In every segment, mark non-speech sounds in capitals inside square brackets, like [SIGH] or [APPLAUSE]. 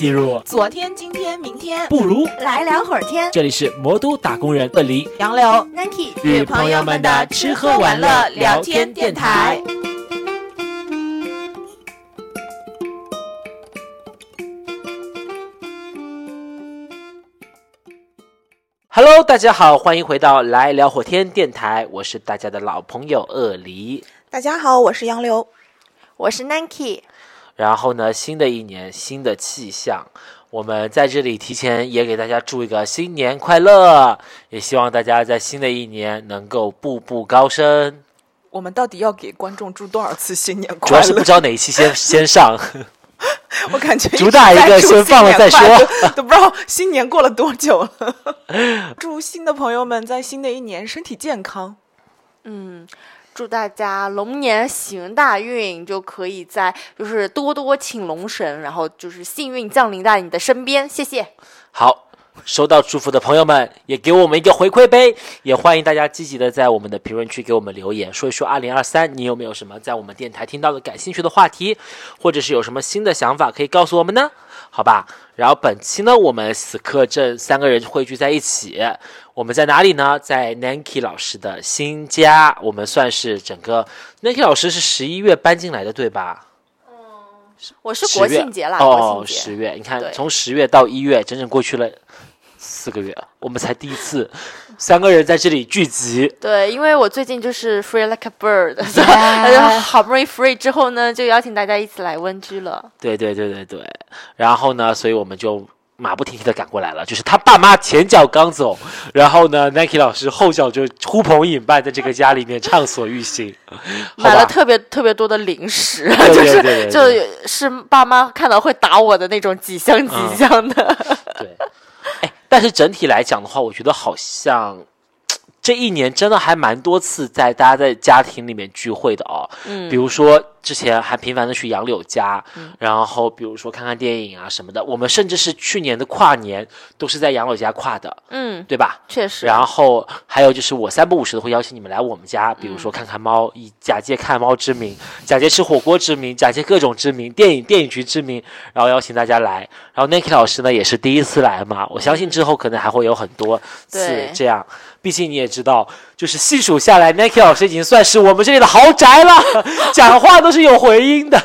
记入昨天、今天、明天，不如来聊会儿天。这里是魔都打工人鳄梨杨柳 Nike 与朋友们的吃喝玩乐聊天电台。Hello，大家好，欢迎回到来聊会天电台，我是大家的老朋友鳄梨。大家好，我是杨柳。我是 Nike，然后呢，新的一年新的气象，我们在这里提前也给大家祝一个新年快乐，也希望大家在新的一年能够步步高升。我们到底要给观众祝多少次新年主快乐主要是不？知道哪一期先先上，[LAUGHS] 我感觉 [LAUGHS] 主打一个先放了再说都不知道新年过了多久了。[LAUGHS] 祝新的朋友们在新的一年身体健康。嗯，祝大家龙年行大运，就可以在就是多多请龙神，然后就是幸运降临在你的身边。谢谢。好。收到祝福的朋友们，也给我们一个回馈呗！也欢迎大家积极的在我们的评论区给我们留言，说一说二零二三你有没有什么在我们电台听到的感兴趣的话题，或者是有什么新的想法可以告诉我们呢？好吧。然后本期呢，我们死磕镇三个人汇聚在一起，我们在哪里呢？在 Nanki 老师的新家，我们算是整个 Nanki 老师是十一月搬进来的，对吧？嗯我是国庆节啦，哦。十月，你看从十月到一月，整整过去了四个月，我们才第一次三个人在这里聚集。对，因为我最近就是 free like a bird，[LAUGHS] 然后好不容易 free 之后呢，就邀请大家一起来温居了。对对对对对，然后呢，所以我们就马不停蹄的赶过来了。就是他爸妈前脚刚走，然后呢，Nike 老师后脚就呼朋引伴，在这个家里面 [LAUGHS] 畅所欲行，买了？特别特别多的零食，对 [LAUGHS] 就是对对对就是爸妈看到会打我的那种几箱几嗯箱的。对，哎，但是整体来讲的话，我觉得好像这一年真的还蛮多次在大家在家庭里面聚会的哦。嗯比如说之前还频繁的去杨柳家，然后比如说看看电影啊什么的。我们甚至是去年的跨年都是在杨柳家跨的，嗯，对吧？确实。然后还有就是我三不五时的会邀请你们来我们家，比如说看看猫，以假借看猫之名，假借吃火锅之名，假借各种之名，电影电影局之名，然后邀请大家来。然后 Nike 老师呢也是第一次来嘛，我相信之后可能还会有很多次这样。毕竟你也知道，就是细数下来，Nike 老师已经算是我们这里的豪宅了，[LAUGHS] 讲话都是有回音的，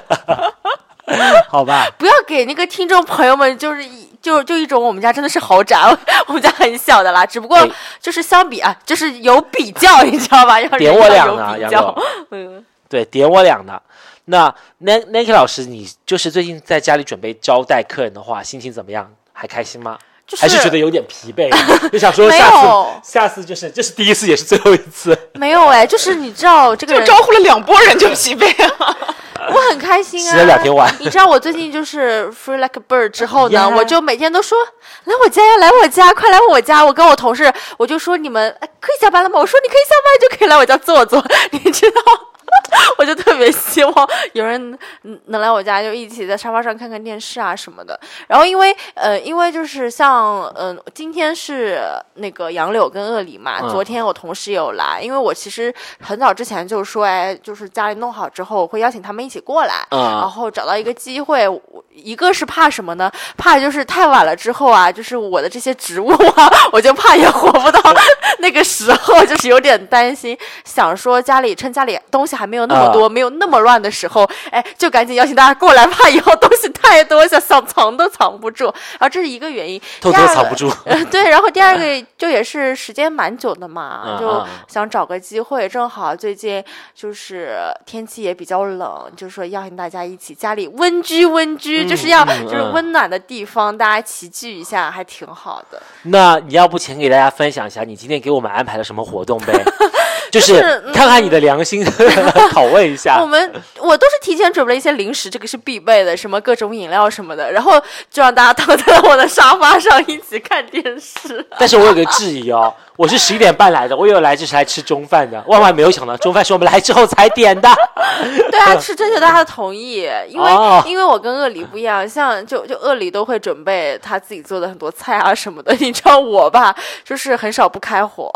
[LAUGHS] 好吧？不要给那个听众朋友们就是一就就一种我们家真的是豪宅，[LAUGHS] 我们家很小的啦，只不过哎就是相比啊，就是有比较，你知道吧？要点我俩呢，杨总。嗯，对，点我俩呢。那 Nike 老师，你就是最近在家里准备招待客人的话，心情怎么样？还开心吗？就是还是觉得有点疲惫？[LAUGHS] 就想说下次，下次就是这是第一次，也是最后一次。[LAUGHS] 没有哎，就是你知道这个人，就招呼了两拨人就疲惫了。[LAUGHS] 我很开心啊，洗了两天碗你知道我最近就是 free like a bird 之后呀呢，我就每天都说来我家呀，来我家，快来我家。我跟我同事我就说你们哎可以下班了吗？我说你可以下班就可以来我家坐坐，你知道。[LAUGHS] 我就特别希望有人嗯能来我家，就一起在沙发上看看电视啊什么的。然后因为呃，因为就是像嗯、呃，今天是那个杨柳跟鳄梨嘛，嗯昨天我同事有来，因为我其实很早之前就说，哎，就是家里弄好之后，我会邀请他们一起过来。然嗯，后找到一个机会，一个是怕什么呢？怕就是太晚了之后啊，就是我的这些植物啊，[LAUGHS] 我就怕也活不到 [LAUGHS] 那个时候，就是有点担心。想说家里趁家里东西还没有那么多，啊没有那么乱的时候，哎，就赶紧邀请大家过来，怕以后东西太多，想想藏都藏不住。然后这是一个原因，偷偷藏不住。呃，对，然后第二个就也是时间蛮久的嘛，就想找个机会，正好最近就是天气也比较冷，就是说邀请大家一起家里温居温居，就是要嗯就是嗯温暖的地方，大家齐聚一下，还挺好的。那你要不请给大家分享一下，你今天给我们安排了什么活动呗？就就是看看你的良心，[LAUGHS] 拷问一下 [LAUGHS] 我。们我都是提前准备了一些零食，这个是必备的，什么各种饮料什么的，然后就让大家躺在我的沙发上一起看电视。[LAUGHS] 但是我有个质疑哦，我是十一点半来的，我以为来就是来吃中饭的，万万没有想到中饭是我们来之后才点的。对啊，是征求大家的同意，因为、哦因为我跟鳄梨不一样，像就就鳄梨都会准备他自己做的很多菜啊什么的，你知道我吧，就是很少不开火，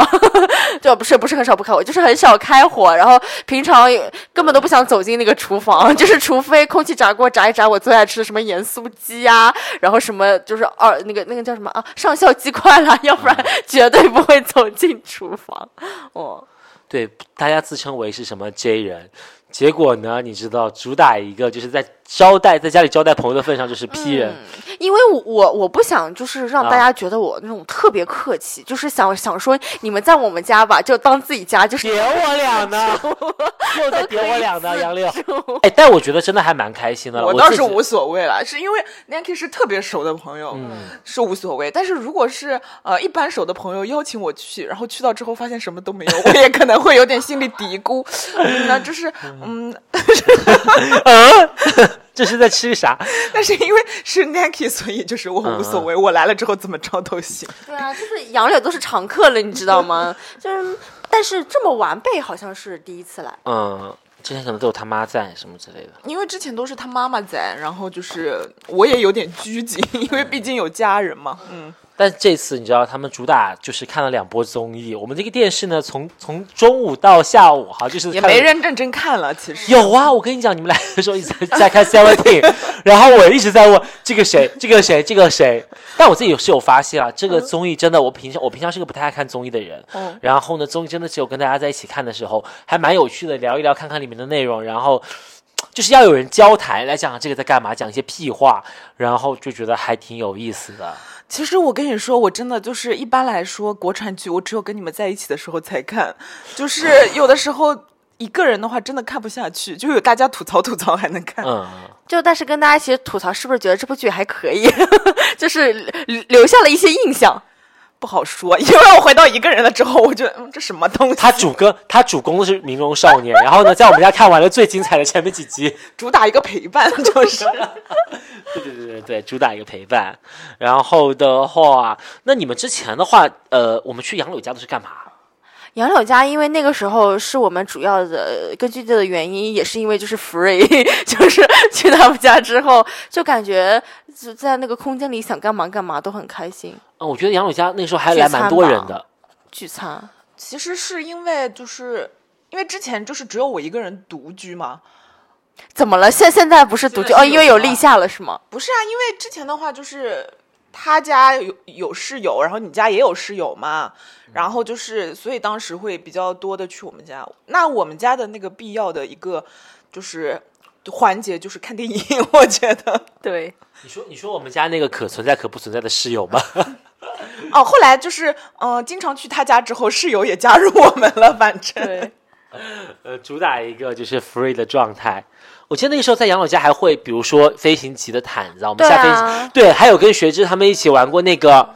就不是不是很少不开火，就是很少开火，然后平常根本都不想走进那个厨房，[LAUGHS] 就是除非空气炸锅炸一炸我最爱吃的什么盐酥鸡呀、然后什么就是二那个那个叫什么啊上校鸡块啦，要不然绝对不会走进厨房。[LAUGHS] 哦，对，大家自称为是什么 J 人，结果呢，你知道，主打一个就是在招待在家里交代朋友的份上就是批人，因为我我我不想就是让啊大家觉得我那种特别客气，就是想想说你们在我们家吧，就当自己家，就是点我俩呢，[LAUGHS] 又在点我俩呢，杨六。住哎，但我觉得真的还蛮开心的。我倒是无所谓了，是因为 Nancy 是特别熟的朋友，嗯是无所谓。但是如果是呃一般熟的朋友邀请我去，然后去到之后发现什么都没有，[LAUGHS] 我也可能会有点心里嘀咕。嗯那就是嗯，[LAUGHS] 这是在吃啥？[LAUGHS] 但是因为是 Nancy，所以就是我无所谓，我来了之后怎么着都行。对啊，就是杨柳都是常客了，你知道吗？[LAUGHS] 就是但是这么完备好像是第一次来。嗯，之前可能都有他妈在什么之类的。因为之前都是他妈妈在，然后就是我也有点拘谨，因为毕竟有家人嘛。嗯，但这次你知道，他们主打就是看了两波综艺。我们这个电视呢，从从中午到下午，哈，就是也没人认真看了，其实。有啊，我跟你讲，你们来的时候一直在看 Seventeen，然后我一直在问这个谁，[LAUGHS] 这个谁，这个谁。但我自己有是有发现啊，这个综艺真的，我平常我平常是个不太爱看综艺的人，嗯然后呢，综艺真的只有跟大家在一起看的时候，还蛮有趣的，聊一聊，看看里面的内容，然后。就是要有人交谈来讲这个在干嘛，讲一些屁话，然后就觉得还挺有意思的。其实我跟你说，我真的就是一般来说，国产剧我只有跟你们在一起的时候才看，就是 [LAUGHS] 有的时候一个人的话真的看不下去，就有大家吐槽吐槽还能看。嗯，[LAUGHS] 就但是跟大家一起吐槽，是不是觉得这部剧还可以？[LAUGHS] 就是留留下了一些印象。不好说，[LAUGHS] 因为我回到一个人了之后，我觉得嗯，这什么东西？他主歌他主攻的是《明龙少年》，然后呢，在我们家看完了最精彩的前面几集。主打一个陪伴，就是。[LAUGHS] 对对对对对，主打一个陪伴。然后的话，那你们之前的话，呃，我们去杨柳家都是干嘛？杨柳家，因为那个时候是我们主要的根据地的原因，也是因为就是 free，[LAUGHS] 就是去他们家之后，就感觉就在那个空间里想干嘛干嘛都很开心。嗯，我觉得杨柳家那时候还来蛮多人的。聚餐，其实是因为就是因为之前就是只有我一个人独居嘛，怎么了？现现在不是独居哦，因为有立夏了是吗？不是啊，因为之前的话就是他家有有室友，然后你家也有室友嘛，然后就是所以当时会比较多的去我们家。那我们家的那个必要的一个就是环节就是看电影，我觉得。对，你说，你说我们家那个可存在可不存在的室友吗？[LAUGHS] 哦，后来就是嗯、呃经常去他家之后，室友也加入我们了，反正。对，[LAUGHS] 呃，主打一个就是 free 的状态。我记得那个时候在杨柳家还会，比如说飞行棋的毯子啊，我们下飞机，啊，对，还有跟学芝他们一起玩过那个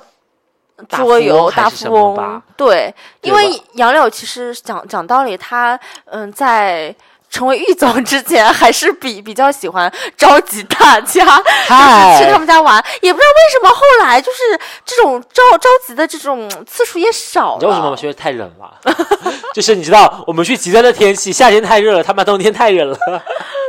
桌游大富翁对，因为杨柳其实讲讲道理，他嗯在。成为玉总之前，还是比比较喜欢召集大家，嗨就是去他们家玩。也不知道为什么后来就是这种召召集的这种次数也少了。你知道为什么吗？因为太冷了，[LAUGHS] 就是你知道，我们去极端的天气，夏天太热了，他妈冬天太冷了，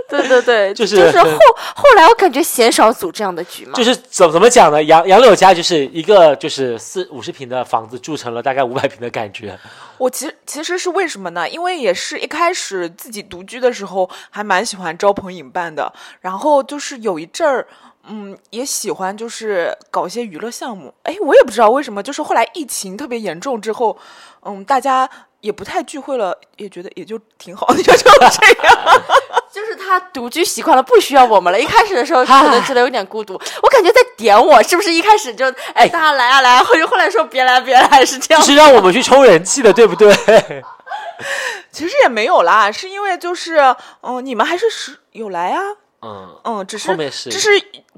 [LAUGHS] 对对对，就是就是后后来我感觉鲜少组这样的局嘛。就是怎怎么讲呢？杨杨柳家就是一个就是四五十平的房子，住成了大概五百平的感觉。我其实其实是为什么呢？因为也是一开始自己独居的时候，还蛮喜欢招朋引伴的。然后就是有一阵儿，嗯，也喜欢就是搞一些娱乐项目。哎，我也不知道为什么，就是后来疫情特别严重之后，嗯，大家也不太聚会了，也觉得也就挺好的，就 [LAUGHS] 就这样。[LAUGHS] 就是他独居习惯了，不需要我们了。一开始的时候可能觉得有点孤独，我感觉在点我，是不是？一开始就哎，大家来啊来啊，或者后来说别来别来，是这样就。是让我们去充人气的，对不对？[LAUGHS] 其实也没有啦，是因为就是嗯，你们还是是有来啊，嗯，嗯，只是后面是只是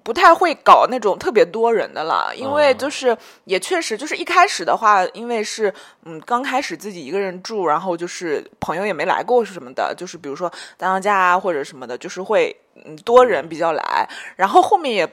不太会搞那种特别多人的了，因为嗯就是也确实就是一开始的话，因为是嗯刚开始自己一个人住，然后就是朋友也没来过什么的，就是比如说当当家啊或者什么的，就是会嗯多人比较来，然后后面也。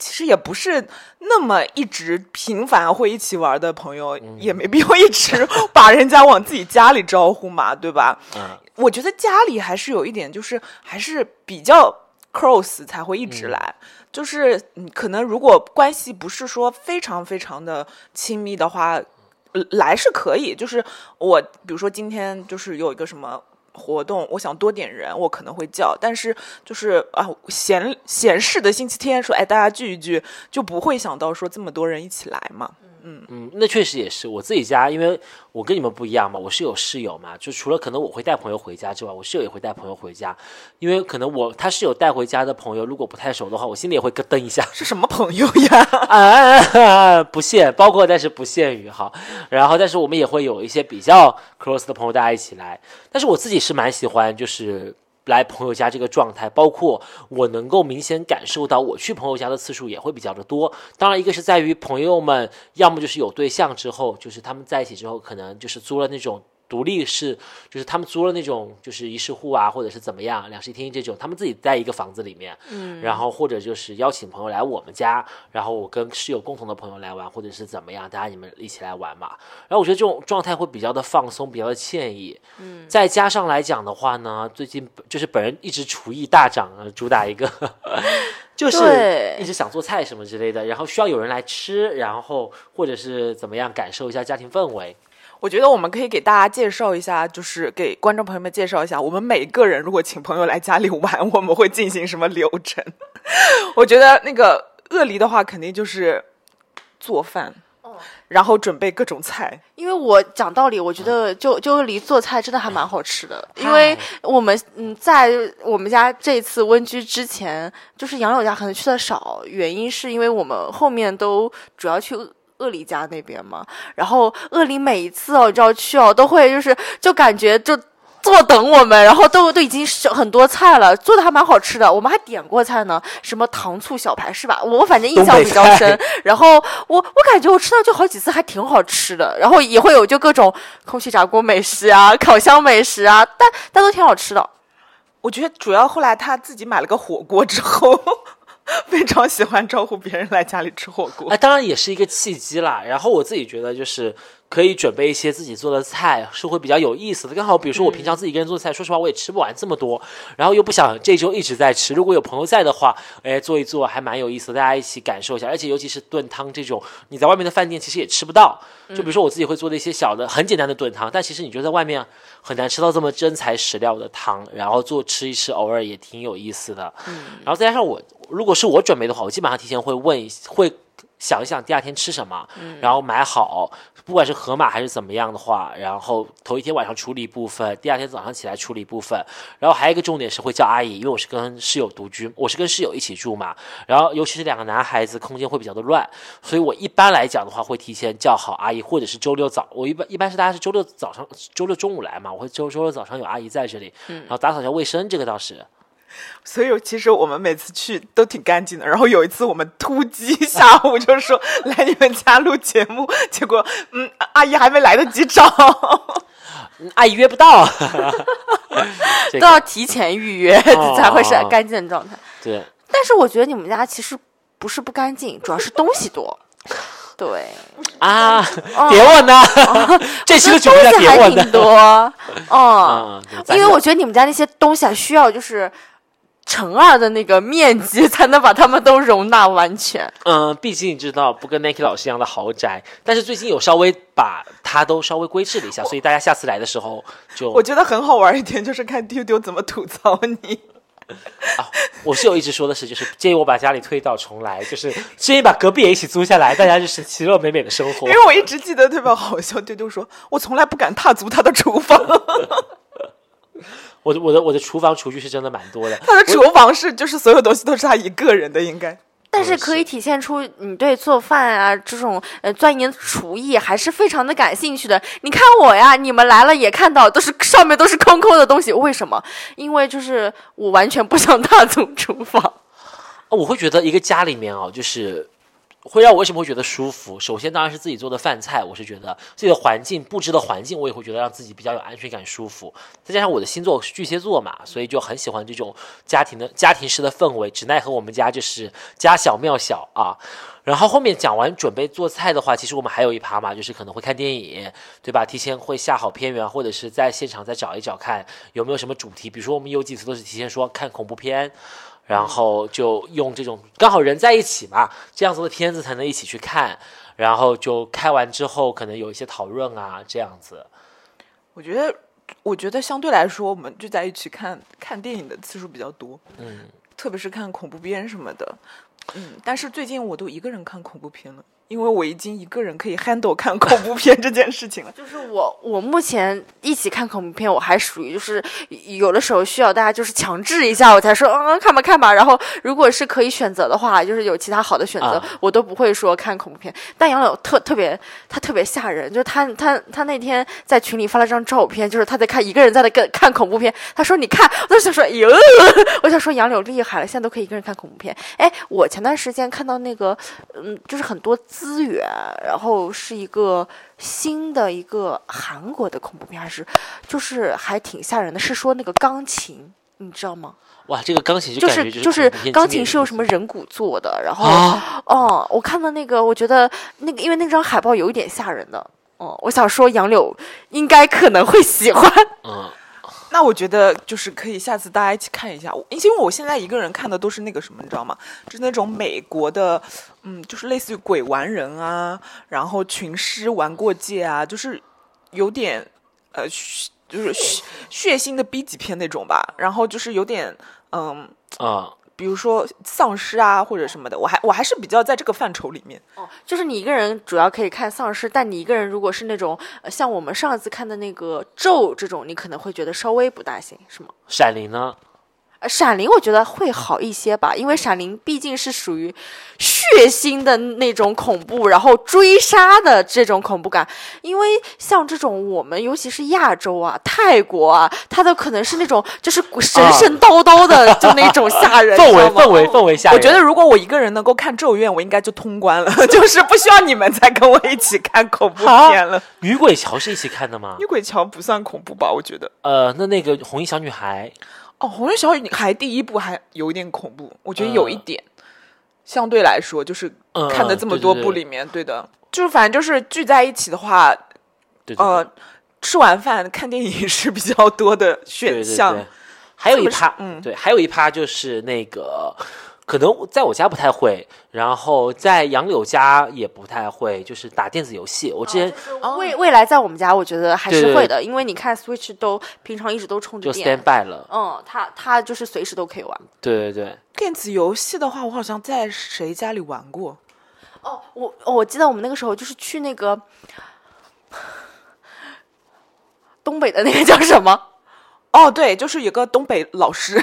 其实也不是那么一直频繁会一起玩的朋友，嗯也没必要一直把人家往自己家里招呼嘛，对吧？嗯，我觉得家里还是有一点，就是还是比较 close 才会一直来。就是嗯，可能如果关系不是说非常非常的亲密的话，呃来是可以，就是我比如说今天就是有一个什么。活动，我想多点人，我可能会叫，但是就是啊，闲闲适的星期天说，哎，大家聚一聚，就不会想到说这么多人一起来嘛。嗯嗯，那确实也是我自己家，因为我跟你们不一样嘛，我是有室友嘛，就除了可能我会带朋友回家之外，我室友也会带朋友回家，因为可能我他室友带回家的朋友，如果不太熟的话，我心里也会咯噔一下。[LAUGHS] 是什么朋友呀？[LAUGHS] 啊，不限，包括但是不限于哈。然后，但是我们也会有一些比较 close 的朋友，大家一起来。但是我自己是蛮喜欢，就是。来朋友家这个状态，包括我能够明显感受到，我去朋友家的次数也会比较的多。当然，一个是在于朋友们要么就是有对象之后，就是他们在一起之后，可能就是租了那种。独立式就是他们租了那种就是一室户啊，或者是怎么样两室一厅这种，他们自己在一个房子里面，嗯，然后或者就是邀请朋友来我们家，然后我跟室友共同的朋友来玩，或者是怎么样，大家你们一起来玩嘛。然后我觉得这种状态会比较的放松，比较的惬意。嗯，再加上来讲的话呢，最近就是本人一直厨艺大涨啊，主打一个 [LAUGHS] 就是一直想做菜什么之类的，然后需要有人来吃，然后或者是怎么样感受一下家庭氛围。我觉得我们可以给大家介绍一下，就是给观众朋友们介绍一下，我们每个人如果请朋友来家里玩，我们会进行什么流程。[LAUGHS] 我觉得那个鳄梨的话，肯定就是做饭，然后准备各种菜。因为我讲道理，我觉得就就鳄梨做菜真的还蛮好吃的。因为我们嗯，在我们家这次温居之前，就是杨柳家可能去的少，原因是因为我们后面都主要去。鳄梨家那边嘛，然后鳄梨每一次哦，你知道去哦，都会就是就感觉就坐等我们，然后都都已经是很多菜了，做的还蛮好吃的。我们还点过菜呢，什么糖醋小排是吧？我反正印象比较深。[LAUGHS] 然后我我感觉我吃到就好几次还挺好吃的，然后也会有就各种空气炸锅美食啊、烤箱美食啊，但但都挺好吃的。我觉得主要后来他自己买了个火锅之后。[LAUGHS] 非常喜欢招呼别人来家里吃火锅，哎，当然也是一个契机啦。然后我自己觉得就是。可以准备一些自己做的菜，是会比较有意思的。刚好，比如说我平常自己一个人做菜，说实话我也吃不完这么多，然后又不想这周一直在吃。如果有朋友在的话，哎，做一做还蛮有意思，大家一起感受一下。而且尤其是炖汤这种，你在外面的饭店其实也吃不到。就比如说我自己会做的一些小的、很简单的炖汤，但其实你就在外面很难吃到这么真材实料的汤，然后做吃一吃，偶尔也挺有意思的。嗯，然后再加上我，如果是我准备的话，我基本上提前会问，会。想一想第二天吃什么，然后买好，不管是盒马还是怎么样的话，然后头一天晚上处理一部分，第二天早上起来处理一部分，然后还有一个重点是会叫阿姨，因为我是跟室友独居，我是跟室友一起住嘛，然后尤其是两个男孩子，空间会比较的乱，所以我一般来讲的话会提前叫好阿姨，或者是周六早，我一般一般是大家是周六早上，周六中午来嘛，我会周周六早上有阿姨在这里，然后打扫一下卫生，这个倒是。所以其实我们每次去都挺干净的。然后有一次我们突击 [LAUGHS] 下午就说来你们家录节目，结果嗯，阿姨还没来得及找，阿姨约不到，[LAUGHS] 都要提前预约 [LAUGHS] 才会是干净的状态。对，但是我觉得你们家其实不是不干净，主要是东西多。对啊，别问呢，这期的主题还挺多。嗯，因为我觉得你们家那些东西啊，需要就是。乘二的那个面积 [LAUGHS] 才能把他们都容纳完全。嗯，毕竟你知道不跟 Nike 老师一样的豪宅，但是最近有稍微把它都稍微规制了一下，所以大家下次来的时候就我觉得很好玩一点，就是看丢丢怎么吐槽你。啊，我室友一直说的是，就是建议我把家里推倒重来，就是建议把隔壁也一起租下来，大家就是其乐美美的生活。因为我一直记得特别好笑，丢丢说我从来不敢踏足他的厨房。[LAUGHS] 我的我的我的厨房厨具是真的蛮多的。他的厨房是就是所有东西都是他一个人的，应该。[LAUGHS] 但是可以体现出你对做饭啊这种呃钻研厨艺还是非常的感兴趣的。你看我呀，你们来了也看到，都是上面都是空空的东西。为什么？因为就是我完全不想踏足厨房。我会觉得一个家里面啊，就是。会让我为什么会觉得舒服？首先当然是自己做的饭菜，我是觉得自己的环境布置的环境，我也会觉得让自己比较有安全感、舒服。再加上我的星座是巨蟹座嘛，所以就很喜欢这种家庭的家庭式的氛围。只奈何我们家就是家小庙小啊。然后后面讲完准备做菜的话，其实我们还有一趴嘛，就是可能会看电影，对吧？提前会下好片源，或者是在现场再找一找看有没有什么主题。比如说我们有几次都是提前说看恐怖片。然后就用这种刚好人在一起嘛，这样子的片子才能一起去看，然后就开完之后可能有一些讨论啊，这样子。我觉得，我觉得相对来说，我们就在一起看看电影的次数比较多，嗯，特别是看恐怖片什么的。嗯，但是最近我都一个人看恐怖片了，因为我已经一个人可以 handle 看恐怖片这件事情了。就是我，我目前一起看恐怖片，我还属于就是有的时候需要大家就是强制一下，我才说嗯看吧看吧。然后如果是可以选择的话，就是有其他好的选择，啊我都不会说看恐怖片。但杨柳特特别，他特别吓人，就是他他他那天在群里发了张照片，就是他在看一个人在那看看恐怖片。他说你看，我就想说哟，[LAUGHS] 我想说杨柳厉害了，现在都可以一个人看恐怖片。哎，我前段时间看到那个，嗯，就是很多资源，然后是一个新的一个韩国的恐怖片，还是就是还挺吓人的，是说那个钢琴，你知道吗？哇，这个钢琴就就是就是钢琴是用什么人骨做的，然后啊？哦，我看到那个，我觉得那个因为那张海报有一点吓人的。哦，我想说杨柳应该可能会喜欢。嗯，那我觉得就是可以下次大家一起看一下，因为我现在一个人看的都是那个什么，你知道吗？就是那种美国的，嗯，就是类似于鬼玩人啊，然后群尸玩过界啊，就是有点呃，就是血腥的 B 级片那种吧。然后就是有点嗯，啊，比如说丧尸啊或者什么的，我还我还是比较在这个范畴里面。哦，就是你一个人主要可以看丧尸，但你一个人如果是那种、呃、像我们上一次看的那个咒这种，你可能会觉得稍微不大行，是吗？闪灵呢？呃，闪灵我觉得会好一些吧，因为闪灵毕竟是属于血腥的那种恐怖，然后追杀的这种恐怖感。因为像这种我们尤其是亚洲啊、泰国啊，它的可能是那种就是神神叨叨的，[LAUGHS] 就那种吓人氛围氛围氛围吓人。我觉得如果我一个人能够看《咒怨》，我应该就通关了，[LAUGHS] 就是不需要你们再跟我一起看恐怖片了。女鬼桥是一起看的吗女？鬼桥不算恐怖吧？我觉得。呃，那那个红衣小女孩，哦，《红月小女孩》第一部还有一点恐怖，我觉得有一点，相对来说就是嗯看的这么多部里面，对的，就是反正就是聚在一起的话，呃，吃完饭看电影是比较多的对选对项。对。还有一趴，嗯。对，还有一趴就是那个，可能在我家不太会，然后在杨柳家也不太会，就是打电子游戏。我之前未未来在我们家，我觉得还是会的，因为你看 Switch 都平常一直都充着就电 stand，by 了，嗯，它它就是随时都可以玩。对对对，电子游戏的话，我好像在谁家里玩过。哦，我哦我记得我们那个时候就是去那个 [LAUGHS] 东北的那个叫什么？哦，对，就是有个东北老师，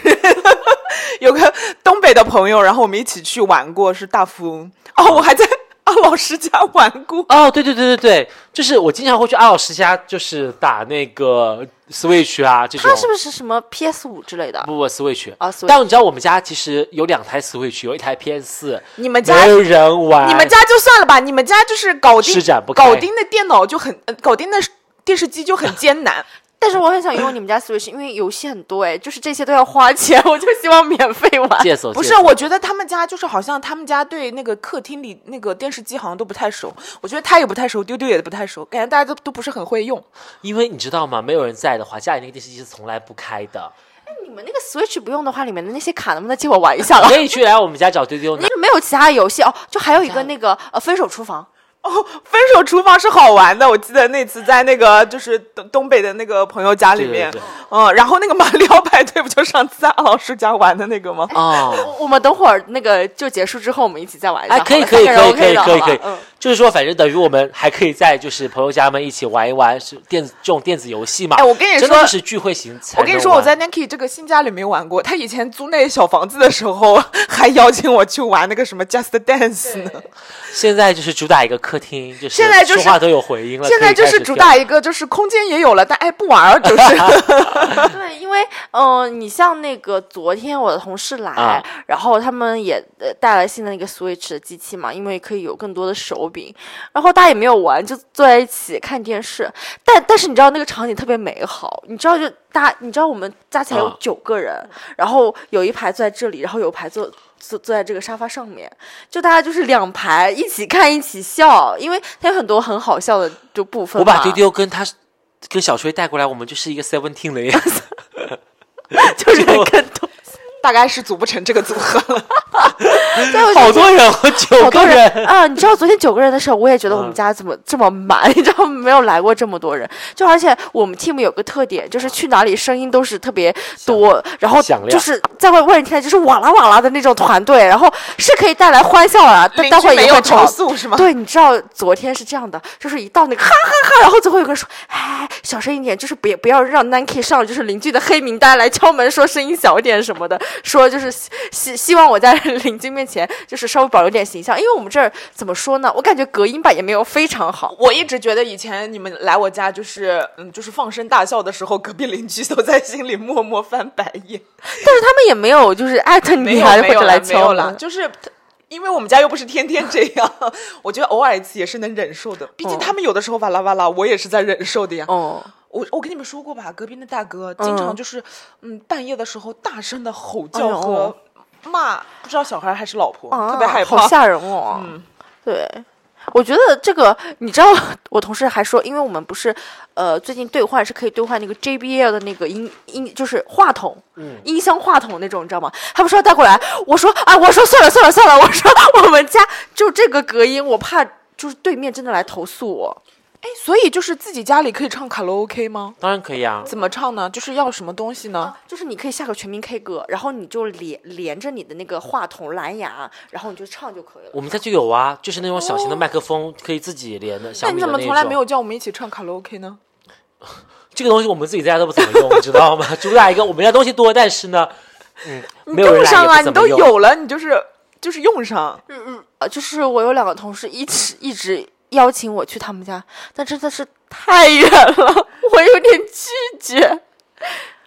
[LAUGHS] 有个东北的朋友，然后我们一起去玩过，是大富翁。哦，我还在阿老师家玩过。哦，对对对对对，就是我经常会去阿老师家，就是打那个 Switch 啊这种。他是不是什么 PS 五之类的？不不 Switch 啊，Switch 但你知道我们家其实有两台 Switch，有一台 PS 四，你们家没有人玩。你们家就算了吧，你们家就是搞定施展不开搞定的电脑就很，呃搞定的电视机就很艰难。[LAUGHS] 但是我很想拥有你们家 Switch，因为游戏很多哎，就是这些都要花钱，我就希望免费玩。[LAUGHS] 借手不是，我觉得他们家就是好像他们家对那个客厅里那个电视机好像都不太熟，我觉得他也不太熟，丢丢也不太熟，感觉大家都都不是很会用。因为你知道吗？没有人在的话，家里那个电视机是从来不开的。你们那个 Switch 不用的话，里面的那些卡能不能借我玩一下了？可以去来我们家找丢丢拿那。个没有其他游戏哦，就还有一个那个呃分手厨房，分手厨房是好玩的，我记得那次在那个 [LAUGHS] 就是东东北的那个朋友家里面，对对对嗯，然后那个马里奥派对不就上次在阿老师家玩的那个吗？哦，[LAUGHS] 我我们等会儿那个就结束之后，我们一起再玩一下哎，可以可以可以可以可以可以嗯，就是说，反正等于我们还可以在就是朋友家们一起玩一玩是电子这种电子游戏嘛。哎我跟你说真的就是聚会型。我跟你说，我在 Nike 这个新家里没玩过。他以前租那小房子的时候，还邀请我去玩那个什么 Just Dance 呢。现在就是主打一个客厅，就是现在就是说话都有回音了。现在就是主打一个，就是空间也有了，但哎不玩儿，就是。[LAUGHS] 对，因为嗯、呃你像那个昨天我的同事来，啊然后他们也呃带了新的那个 Switch 的机器嘛，因为可以有更多的手柄，然后大家也没有玩，就坐在一起看电视。但但是你知道那个场景特别美好，你知道就大你知道我们加起来有啊九个人，然后有一排坐在这里，然后有一排坐。坐坐在这个沙发上面，就大家就是两排一起看一起笑，因为它有很多很好笑的就部分我把丢丢跟他跟小崔带过来，我们就是一个 Seventeen 的样子。[LAUGHS] 就是跟大概是组不成这个组合了。[LAUGHS] 好多人哦，九好多个人。啊！你知道昨天九个人的时候，我也觉得我们嗯家怎么这么满？[LAUGHS] 你知道没有来过这么多人，就而且我们 team 有个特点，就是去哪里声音都是特别多，然后就是在外外人听来就是哇啦哇啦的那种团队，然后是可以带来欢笑啊，但邻待会儿居没有也会投。诉是吗？对，你知道昨天是这样的，就是一到那个哈哈哈，然后最后有个人说，哎，小声一点，就是别不要让 Nike 上就是邻居的黑名单来敲门，说声音小一点什么的，说就是希希希望我在邻居面前就是稍微保留点形象，因为我们这儿怎么说呢，我感觉隔音吧也没有非常好。我一直觉得以前你们来我家就是嗯，就是放声大笑的时候，隔壁邻居都在心里默默翻白眼。但是他们也没有就是艾特你啊，或者来敲门有了，就是。因为我们家又不是天天这样，[LAUGHS] 我觉得偶尔一次也是能忍受的。毕竟哦他们有的时候哇啦哇啦，我也是在忍受的呀。哦，我我跟你们说过吧，隔壁那大哥经常就是，嗯，半夜的时候大声的吼叫和骂，不知道小孩还是老婆，啊，特别害怕。好吓人哦。嗯，对，我觉得这个，你知道，我同事还说，因为我们不是，呃，最近兑换是可以兑换那个 JBL 的那个音音，就是话筒，嗯音箱话筒那种，你知道吗？他们说要带过来，我说啊，我说算了算了算了，我说 [LAUGHS] 我们家就这个隔音，我怕就是对面真的来投诉我。哎，所以就是自己家里可以唱卡拉 OK 吗？当然可以啊，怎么唱呢？就是要什么东西呢？就是你可以下个全民 K 歌，然后你就连连着你的那个话筒蓝牙，然后你就唱就可以了。我们家就有啊，就是那种小型的麦克风，可以自己连的。小那你怎么从来没有叫我们一起唱卡拉 OK 呢？[LAUGHS] 这个东西？我们自己在家都不怎么用，你知道吗？[LAUGHS] 主打一个我们家东西多，但是呢，嗯，没有人来用上啊，你都。有了，你就是就是用上。嗯嗯呃，就是我有两个同事一起一直邀请我去他们家，但真的是太远了，[LAUGHS] 我有点拒绝。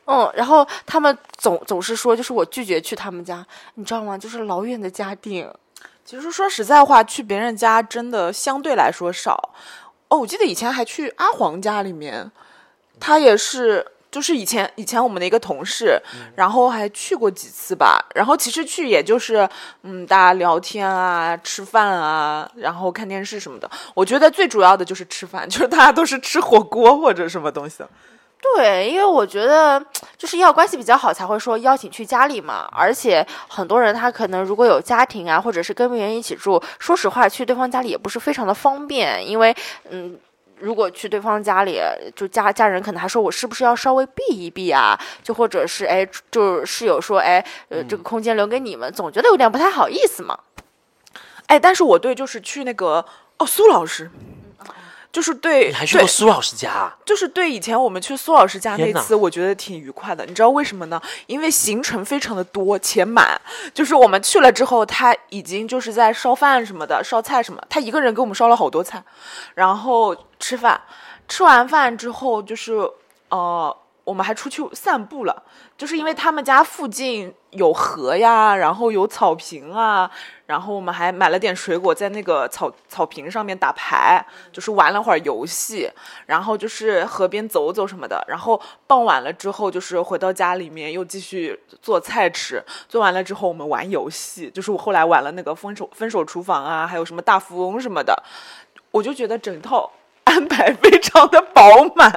嗯，然后他们总总是说，就是我拒绝去他们家，你知道吗？就是老远的家定，其实说实在话，去别人家真的相对来说少。哦，我记得以前还去阿黄家里面，他也是，就是以前以前我们的一个同事，然后还去过几次吧。然后其实去也就是，嗯，大家聊天啊，吃饭啊，然后看电视什么的。我觉得最主要的就是吃饭，[LAUGHS] 就是大家都是吃火锅或者什么东西。对，因为我觉得就是要关系比较好才会说邀请去家里嘛，而且很多人他可能如果有家庭啊，或者是跟别人一起住，说实话去对方家里也不是非常的方便，因为嗯。如果去对方家里，就家家人可能还说我是不是要稍微避一避啊？就或者是哎，就是室友说哎，呃，这个空间留给你们，总觉得有点不太好意思嘛。哎，但是我对就是去那个哦，苏老师，就是对对你还去过苏老师家啊？就是对以前我们去苏老师家那次，我觉得挺愉快的。你知道为什么呢？因为行程非常的多且满，就是我们去了之后，他已经就是在烧饭什么的，烧菜什么，他一个人给我们烧了好多菜，然后吃饭，吃完饭之后就是呃。我们还出去散步了，就是因为他们家附近有河呀，然后有草坪啊，然后我们还买了点水果，在那个草草坪上面打牌，就是玩了会儿游戏，然后就是河边走走什么的，然后傍晚了之后，就是回到家里面又继续做菜吃，做完了之后我们玩游戏，就是我后来玩了那个分手分手厨房啊，还有什么大富翁什么的，我就觉得整套安排非常的饱满。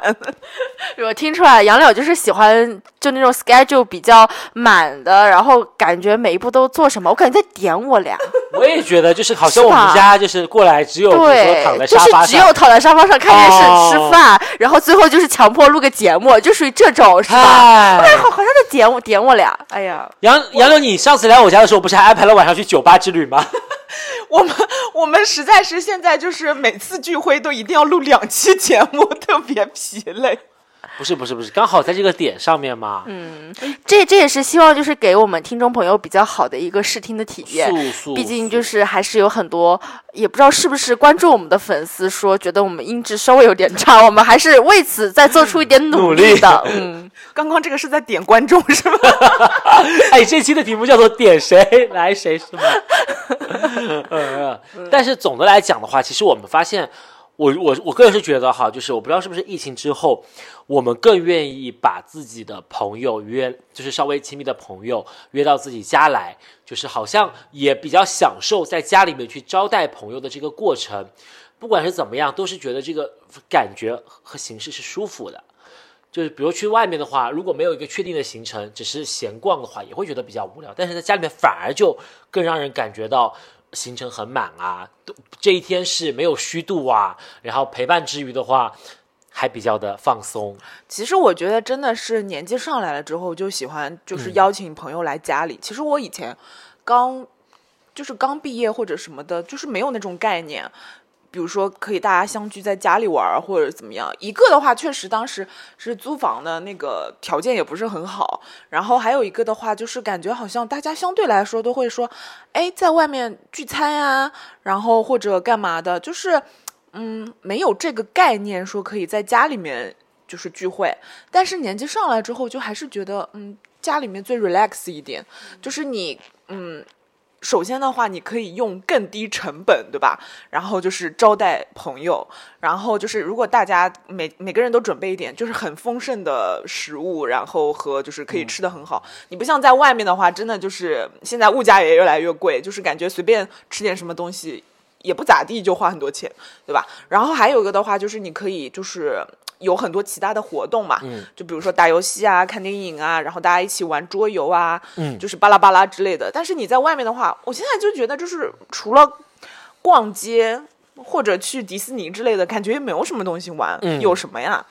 我听出来，杨柳就是喜欢就那种 schedule 比较满的，然后感觉每一步都做什么，我感觉在点我俩。我也觉得，就是好像我们家就是过来只有对躺在，就沙发上，是只有躺在沙发上看电视、哦吃饭，然后最后就是强迫录个节目，就属于这种，是吧？哎，好，好像在点我点我俩。哎呀，杨杨柳，你上次来我家的时候，不是还安排了晚上去酒吧之旅吗？我们 [LAUGHS] 我们实在是现在就是每次聚会都一定要录两期节目，特别疲累。不是不是不是，刚好在这个点上面嘛。嗯，这这也是希望就是给我们听众朋友比较好的一个试听的体验。毕竟就是还是有很多，也不知道是不是关注我们的粉丝说觉得我们音质稍微有点差，我们还是为此再做出一点努力的。嗯，刚刚这个是在点观众是吧？[LAUGHS] 哎，这期的题目叫做“点谁来谁”是吗？呃，[LAUGHS] 但是总的来讲的话，其实我们发现，我我我个人是觉得哈，就是我不知道是不是疫情之后，我们更愿意把自己的朋友约，就是稍微亲密的朋友约到自己家来，就是好像也比较享受在家里面去招待朋友的这个过程。不管是怎么样，都是觉得这个感觉和形式是舒服的。就是比如去外面的话，如果没有一个确定的行程，只是闲逛的话，也会觉得比较无聊。但是在家里面反而就更让人感觉到行程很满啊，这一天是没有虚度啊，然后陪伴之余的话，还比较的放松。其实我觉得真的是年纪上来了之后，就喜欢就是邀请朋友来家里。其实我以前刚就是刚毕业或者什么的，就是没有那种概念。比如说，可以大家相聚在家里玩，或者怎么样。一个的话，确实当时是租房的那个条件也不是很好。然后还有一个的话，就是感觉好像大家相对来说都会说，哎，在外面聚餐呀，然后或者干嘛的，就是嗯，没有这个概念说可以在家里面就是聚会。但是年纪上来之后，就还是觉得，嗯，家里面最 relax 一点，就是你，嗯。首先的话，你可以用更低成本，对吧？然后就是招待朋友，然后就是如果大家每每个人都准备一点，就是很丰盛的食物，然后和就是可以吃的很好。你不像在外面的话，真的就是现在物价也越来越贵，就是感觉随便吃点什么东西也不咋地，就花很多钱，对吧？然后还有一个的话，就是你可以就是。有很多其他的活动嘛，嗯，就比如说打游戏啊、看电影啊，然后大家一起玩桌游啊，嗯，就是巴拉巴拉之类的。但是你在外面的话，我现在就觉得，就是除了逛街或者去迪士尼之类的，感觉也没有什么东西玩。嗯有什么呀？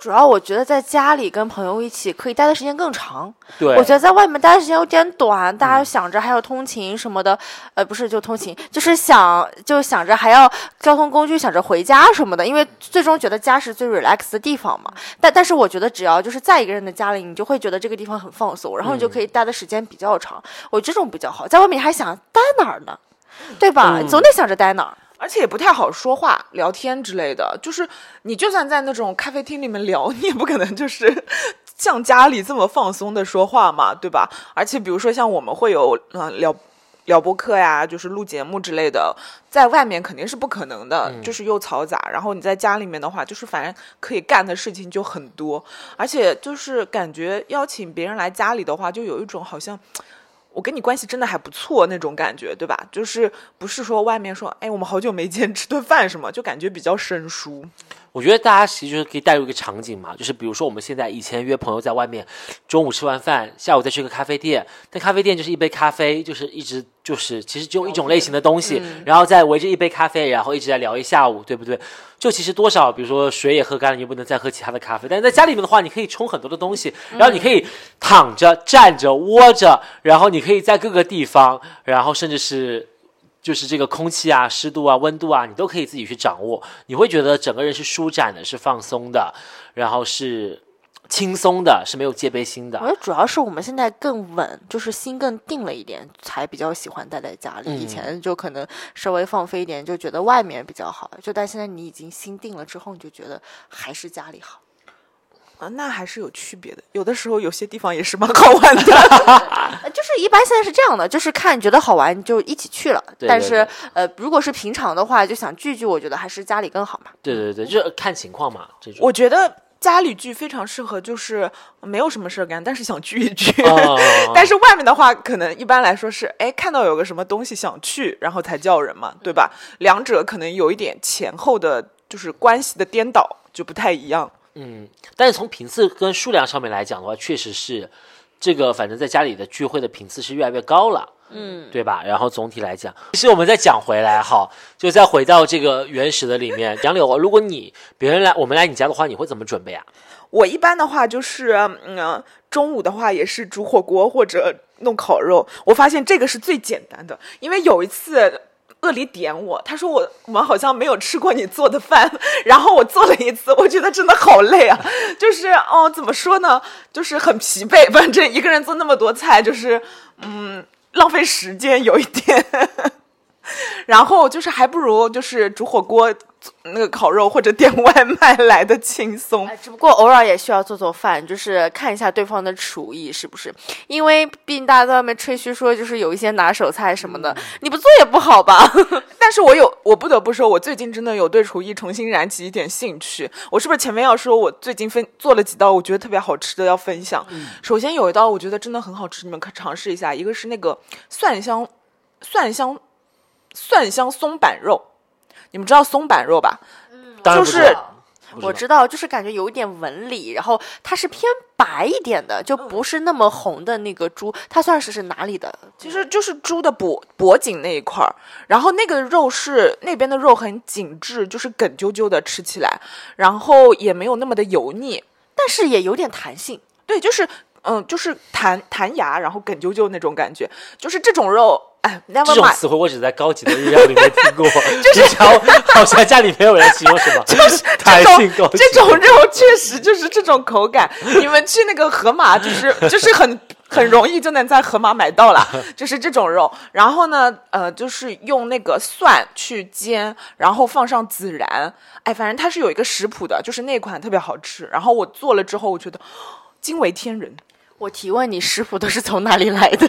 主要我觉得在家里跟朋友一起可以待的时间更长。对，我觉得在外面待的时间有点短，大家想着还要通勤什么的，呃，不是就通勤，就是想就想着还要交通工具，想着回家什么的，因为最终觉得家是最 relax 的地方嘛。但但是我觉得只要就是在一个人的家里，你就会觉得这个地方很放松，然后你就可以待的时间比较长。我这种比较好，在外面还想待哪儿呢，对吧？嗯总得想着待哪儿。而且也不太好说话、聊天之类的。就是你就算在那种咖啡厅里面聊，[LAUGHS] 你也不可能就是像家里这么放松的说话嘛，对吧？而且比如说像我们会有嗯、呃聊聊播客呀，就是录节目之类的，在外面肯定是不可能的，就是又嘈杂。然后你在家里面的话，就是反正可以干的事情就很多，而且就是感觉邀请别人来家里的话，就有一种好像。我跟你关系真的还不错那种感觉，对吧？就是不是说外面说，哎，我们好久没见，吃顿饭什么，就感觉比较生疏。我觉得大家其实就是可以带入一个场景嘛，就是比如说我们现在以前约朋友在外面，中午吃完饭，下午再去个咖啡店，但咖啡店就是一杯咖啡，就是一直就是其实只有一种类型的东西，然后再围着一杯咖啡，然后一直在聊一下午，对不对？就其实多少，比如说水也喝干了，你就不能再喝其他的咖啡。但是在家里面的话，你可以冲很多的东西，然后你可以躺着、站着、窝着，然后你可以在各个地方，然后甚至是。就是这个空气啊、湿度啊、温度啊，你都可以自己去掌握。你会觉得整个人是舒展的，是放松的，然后是轻松的，是没有戒备心的。我觉得主要是我们现在更稳，就是心更定了一点，才比较喜欢待在家里。嗯以前就可能稍微放飞一点，就觉得外面比较好。就但现在你已经心定了之后，你就觉得还是家里好。啊，那还是有区别的。有的时候有些地方也是蛮好玩的。[LAUGHS] 呃就是一般现在是这样的，就是看你觉得好玩，就一起去了。但是呃，如果是平常的话，就想聚聚，我觉得还是家里更好嘛。对对对，就看情况嘛，这种。我觉得家里聚非常适合，就是没有什么事儿干，但是想聚一聚。哦但是外面的话，可能一般来说是，哎，看到有个什么东西想去，然后才叫人嘛，对吧？两者可能有一点前后的，就是关系的颠倒，就不太一样。嗯，但是从频次跟数量上面来讲的话，确实是这个，反正在家里的聚会的频次是越来越高了。嗯，对吧？然后总体来讲，其实我们再讲回来哈，就再回到这个原始的里面。杨柳，如果你别人来我们来你家的话，你会怎么准备啊？我一般的话就是，嗯，中午的话也是煮火锅或者弄烤肉。我发现这个是最简单的，因为有一次。恶里点我，他说我我们好像没有吃过你做的饭，[LAUGHS] 然后我做了一次，我觉得真的好累啊，就是哦，怎么说呢，就是很疲惫，反正一个人做那么多菜，就是嗯，浪费时间有一点，[LAUGHS] 然后就是还不如就是煮火锅、那个烤肉或者点外卖来的轻松。哎，只不过偶尔也需要做做饭，就是看一下对方的厨艺是不是，因为毕竟大家在外面吹嘘说就是有一些拿手菜什么的，你不做也不好吧？[LAUGHS] 但是我有，我不得不说，我最近真的有对厨艺重新燃起一点兴趣。我是不是前面要说，我最近分做了几道我觉得特别好吃的要分享？首先有一道我觉得真的很好吃，你们可尝试一下，一个是那个蒜香蒜香蒜香松板肉，你们知道松板肉吧？嗯就是知我知道，就是感觉有一点纹理，然后它是偏白一点的，就不是那么红的那个猪，它算是是哪里的？其实就是猪的脖脖颈那一块儿，然后那个肉是那边的肉很紧致，就是梗啾啾的吃起来，然后也没有那么的油腻，但是也有点弹性。对，就是嗯，就是弹弹牙，然后梗啾啾那种感觉，就是这种肉，哎这种词汇我只在高级的日料里面听过，[LAUGHS] 就是好像家里没有人形容什么，就是 [LAUGHS] 弹性高级。这种肉确实就是这种口感。你们去那个盒马，就是就是很很容易就能在盒马买到了，就是这种肉。然后呢，呃，就是用那个蒜去煎，然后放上孜然。哎，反正它是有一个食谱的，就是那款特别好吃。然后我做了之后，我觉得 [GASPS] 惊为天人。我提问你，食谱都是从哪里来的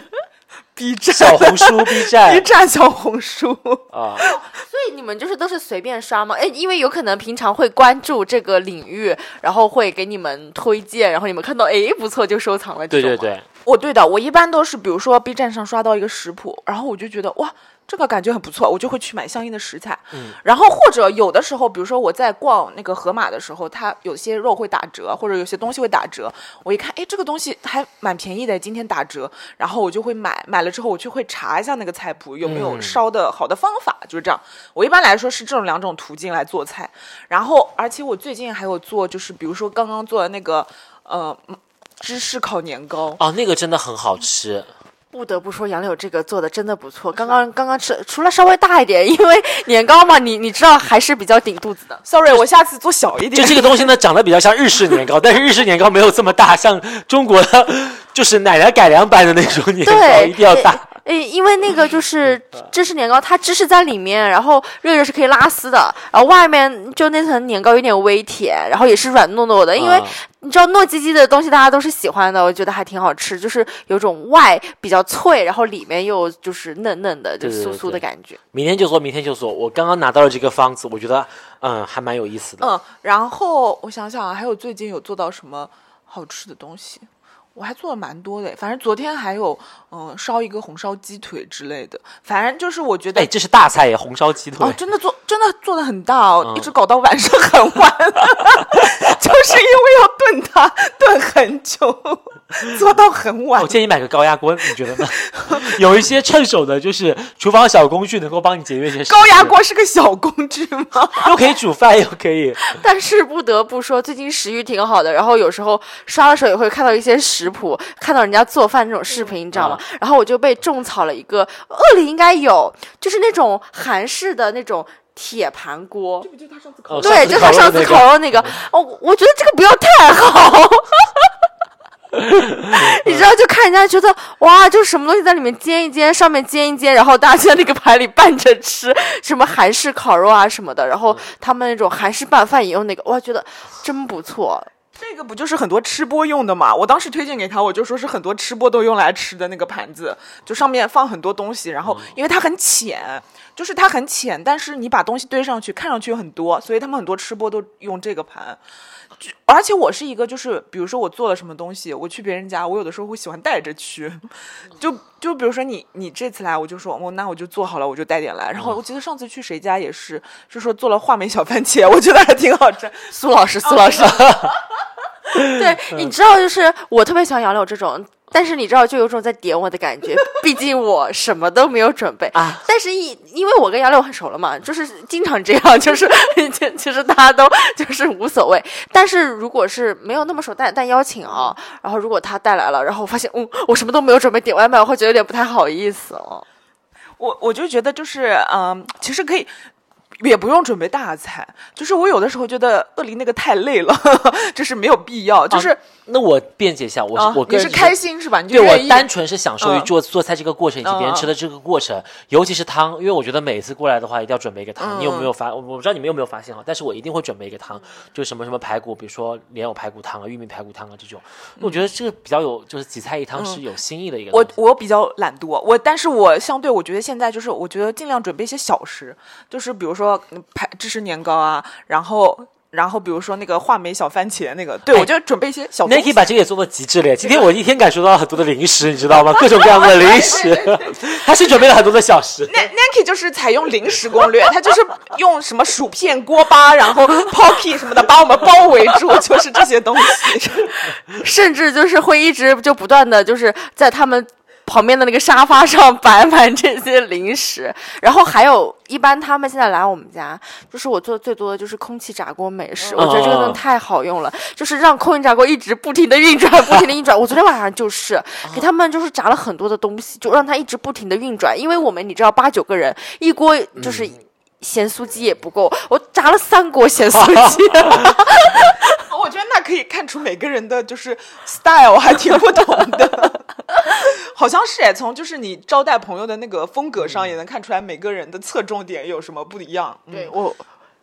？B 站、小红书、[LAUGHS] B 站 B 站站、小红书，啊，[LAUGHS] 所以你们就是都是随便刷吗？哎，因为有可能平常会关注这个领域，然后会给你们推荐，然后你们看到哎不错就收藏了。对对，对，我对的，我一般都是比如说 B 站上刷到一个食谱，然后我就觉得哇，这个感觉很不错，我就会去买相应的食材。嗯，然后或者有的时候，比如说我在逛那个盒马的时候，它有些肉会打折，或者有些东西会打折，我一看，哎，这个东西还蛮便宜的，今天打折，然后我就会买。买了之后，我就会查一下那个菜谱有没有嗯烧的好的方法，就是这样。我一般来说是这种两种途径来做菜。然后，而且我最近还有做，就是比如说刚刚做的那个呃芝士烤年糕。哦，那个真的很好吃。不得不说杨柳这个做的真的不错。刚刚刚刚吃，除了稍微大一点，[LAUGHS] 因为年糕嘛，你你知道还是比较顶肚子的。Sorry，我下次做小一点就。这个东西呢，长得比较像日式年糕，但是日式年糕没有这么大，像中国的就是奶奶改良版的那种年糕，一定要大。呃，因为那个就是芝士年糕，它芝士在里面，然后热热是可以拉丝的，然后外面就那层年糕有点微甜，然后也是软糯糯的。因为啊你知道糯叽叽的东西大家都是喜欢的，我觉得还挺好吃，就是有种外比较脆，然后里面又就是嫩嫩的，就酥酥的对感觉。明天就做，明天就做。我刚刚拿到了这个方子，我觉得嗯还蛮有意思的。嗯，然后我想想啊，还有最近有做到什么好吃的东西？我还做了蛮多的，反正昨天还有嗯烧一个红烧鸡腿之类的，反正就是我觉得。哎，这是大菜耶，红烧鸡腿。哦，真的做真的做的很大哦，嗯一直搞到晚上很晚，[LAUGHS] 就是因为要炖它，炖很久，[LAUGHS] 做到很晚我。建议买个高压锅，你觉得呢？[LAUGHS] 有一些趁手的，就是厨房小工具，能够帮你节约一些时间。高压锅是个小工具吗？[LAUGHS] 又可以煮饭，又可以。但是不得不说，最近食欲挺好的。然后有时候刷的时候也会看到一些食谱，看到人家做饭那种视频，你知道吗？然后我就被种草了一个，饿里应该有，就是那种韩式的那种铁盘锅。不就他上次哦对，就他上次烤的那个烤肉那个，哦，我觉得这个不要太好。[LAUGHS] 你知道，就看人家觉得哇，就是什么东西在里面煎一煎，上面煎一煎，然后大家就在那个盘里拌着吃，什么韩式烤肉啊什么的，然后他们那种韩式拌饭也用那个，哇，觉得真不错。这个不就是很多吃播用的嘛？我当时推荐给他，我就说是很多吃播都用来吃的那个盘子，就上面放很多东西，然后因为它很浅，就是它很浅，但是你把东西堆上去，看上去有很多，所以他们很多吃播都用这个盘。就而且我是一个，就是比如说我做了什么东西，我去别人家，我有的时候会喜欢带着去，[LAUGHS] 就就比如说你你这次来，我就说哦，那我就做好了，我就带点来。然后我记得上次去谁家也是，就说做了话梅小番茄，我觉得还挺好吃。苏老师，苏老师，[LAUGHS] 对，你知道，就是我特别喜欢杨柳这种。但是你知道，就有种在点我的感觉，[LAUGHS] 毕竟我什么都没有准备啊。但是因因为我跟杨柳很熟了嘛，就是经常这样，就是 [LAUGHS] 其其实大家都就是无所谓。但是如果是没有那么熟，但但邀请啊，然后如果他带来了，然后我发现，嗯，我什么都没有准备，点外卖我会觉得有点不太好意思哦。我我就觉得就是嗯，其实可以。也不用准备大菜，就是我有的时候觉得鳄梨那个太累了，[LAUGHS] 就是没有必要。就是、那我辩解一下，我是、啊我个人只你是开心是吧？你就对我单纯是享受于嗯做、做菜这个过程以及别人嗯吃的这个过程，尤其是汤，因为我觉得每次过来的话一定要准备一个汤。嗯你有没有发？我我不知道你们有没有发现哈，但是我一定会准备一个汤，就是什么什么排骨，比如说莲藕排骨汤啊、玉米排骨汤啊这种。我觉得这个比较有，就是几菜一汤是有新意的一个东我。我比较懒惰，我但是我相对我觉得现在就是我觉得尽量准备一些小食，就是比如说嗯排芝士年糕啊，然后然后比如说那个话梅小番茄那个，对我就准备一些小东那可以。把这个也做到极致了耶。今天我一天感受到了很多的零食，你知道吗？各种各样的零食，[LAUGHS] 他是准备了很多的小食。那 Nike 就是采用零食攻略，他就是用什么薯片、锅巴，然后 Pocky 什么的把我们包围住，就是这些东西。[LAUGHS] 甚至就是会一直就不断的就是在他们旁边的那个沙发上摆满这些零食，[LAUGHS] 然后还有一般他们现在来我们家，就是我做的最多的就是空气炸锅美食，我觉得这个东西太好用了，就是让空气炸锅一直不停的运转，[LAUGHS] 不停的运转。我昨天晚上就是。给他们就是炸了很多的东西，就让它一直不停的运转，因为我们你知道八九个人一锅就是。咸酥鸡也不够，我炸了三锅咸酥鸡。[LAUGHS] 我觉得那可以看出每个人的就是 style 还挺不同的，[LAUGHS] 好像是哎，从就是你招待朋友的那个风格上也能看出来每个人的侧重点有什么不一样。嗯对我，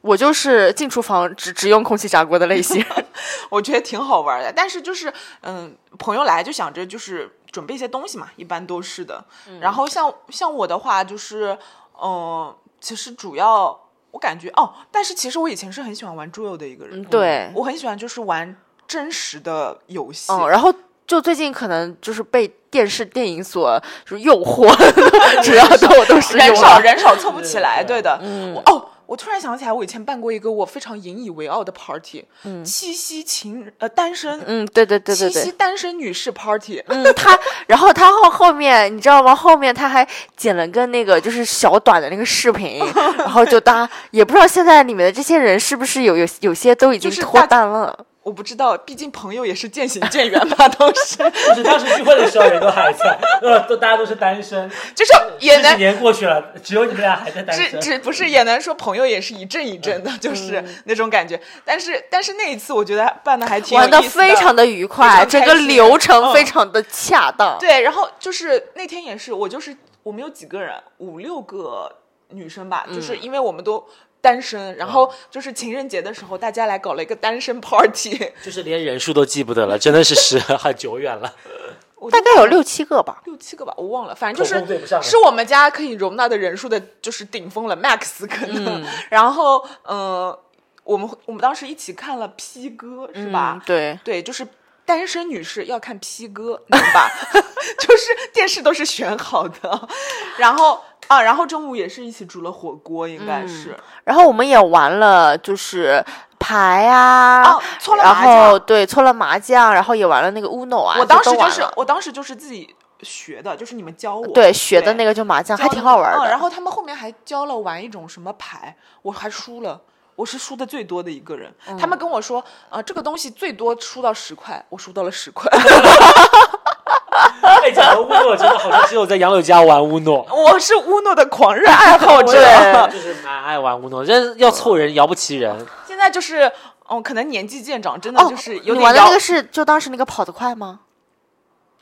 我就是进厨房只只用空气炸锅的类型。[LAUGHS] 我觉得挺好玩的。但是就是，嗯，朋友来就想着就是准备一些东西嘛，一般都是的。然后像像我的话，就是，嗯，其实主要我感觉哦，但是其实我以前是很喜欢玩桌游的一个人。嗯对我很喜欢就是玩真实的游戏。嗯，然后就最近可能就是被电视电影所就是诱惑，[LAUGHS] [LAUGHS] 主要的我都是人少人少凑不起来，对对的。嗯我哦，我突然想起来，我以前办过一个我非常引以为傲的 party，嗯七夕情呃单身，嗯，对对对对对七夕。单身女士 party，嗯，他，然后他后后面你知道吗？后面他还剪了个那个就是小短的那个视频，然后就大家也不知道现在里面的这些人是不是有有有些都已经脱就是大单了。我不知道，毕竟朋友也是渐行渐远吧，都是，就是当时聚会的时候人都还在，呃，都大家都是单身，就是也能几能。年过去了，只有你们俩还在单身。只只不是也能说朋友也是一阵一阵的，就是那种感觉。但是但是那一次我觉得办的还挺有玩的非常的愉快，整个流程嗯非常的恰当。对，然后就是那天也是，我就是我们有几个人，五六个女生吧，就是因为我们都单身，然后就是情人节的时候，大家来搞了一个单身 party，[LAUGHS] 就是连人数都记不得了，真的是时很久远了。大概有六七个吧。六七个吧，我忘了，反正就口风对不上是是我们家可以容纳的人数的，就是顶峰了，max 可能。然后，嗯、我们我们当时一起看了 P 哥，是吧？嗯，对，对，就是单身女士要看 P 哥，对吧？[LAUGHS] 就是电视都是选好的，然后啊，然后中午也是一起煮了火锅，应该是。然后我们也玩了，就是牌啊，哦搓了然麻将后对搓了麻将，然后也玩了那个 Uno 啊。我当时就是我当时就是自己学的，就是你们教我对学的那个个就麻将，还挺好玩的。嗯然后他们后面还教了玩一种什么牌，我还输了。我是输的最多的一个人，嗯他们跟我说，啊、这个东西最多输到十块，我输到了十块 [LAUGHS] [LAUGHS] [LAUGHS] 哎，讲到乌诺，真的好像只有在杨柳家玩乌诺。我是乌诺的狂热爱好者。对 [LAUGHS] 就是蛮爱玩乌诺，真要凑人摇不齐人。现在就是，嗯，可能年纪渐长，真的哦，就是有点摇你玩的那个是就当时那个跑得快吗？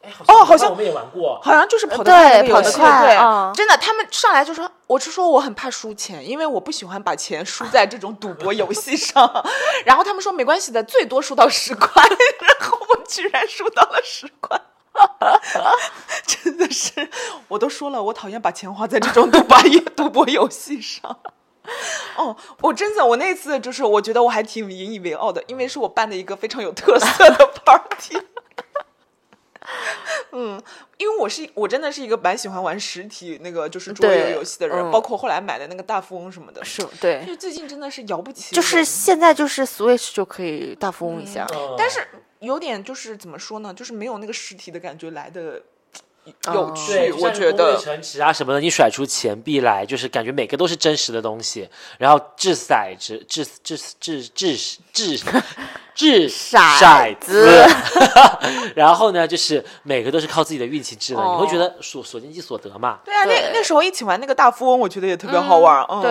哎，哦好像我们也玩过。好像就是跑得对快那个游戏跑得快对，嗯真的，他们上来就说，我是说我很怕输钱，因为我不喜欢把钱输在这种赌博游戏上。[LAUGHS] 然后他们说没关系的，最多输到十块，然后我居然输到了十块。[LAUGHS] 真的是，我都说了，我讨厌把钱花在这种赌博赌博游戏上。[LAUGHS] 哦，我真的，我那次就是，我觉得我还挺引以为傲的，因为是我办的一个非常有特色的 [LAUGHS] party。嗯，因为我是我真的是一个蛮喜欢玩实体那个就是桌游游戏的人，嗯包括后来买的那个大富翁什么的。是对，就最近真的是摇不起，就是现在就是 Switch 就可以大富翁一下。嗯但是有点就是怎么说呢，就是没有那个实体的感觉来的哦有趣，对，我觉得。城池啊什么的，你甩出钱币来，就是感觉每个都是真实的东西。然后掷骰子、掷掷掷掷掷掷骰骰子 [LAUGHS] 然后呢，就是每个都是靠自己的运气掷的，哦你会觉得所所见即所得嘛。对啊，那那时候一起玩那个大富翁，我觉得也特别好玩。嗯，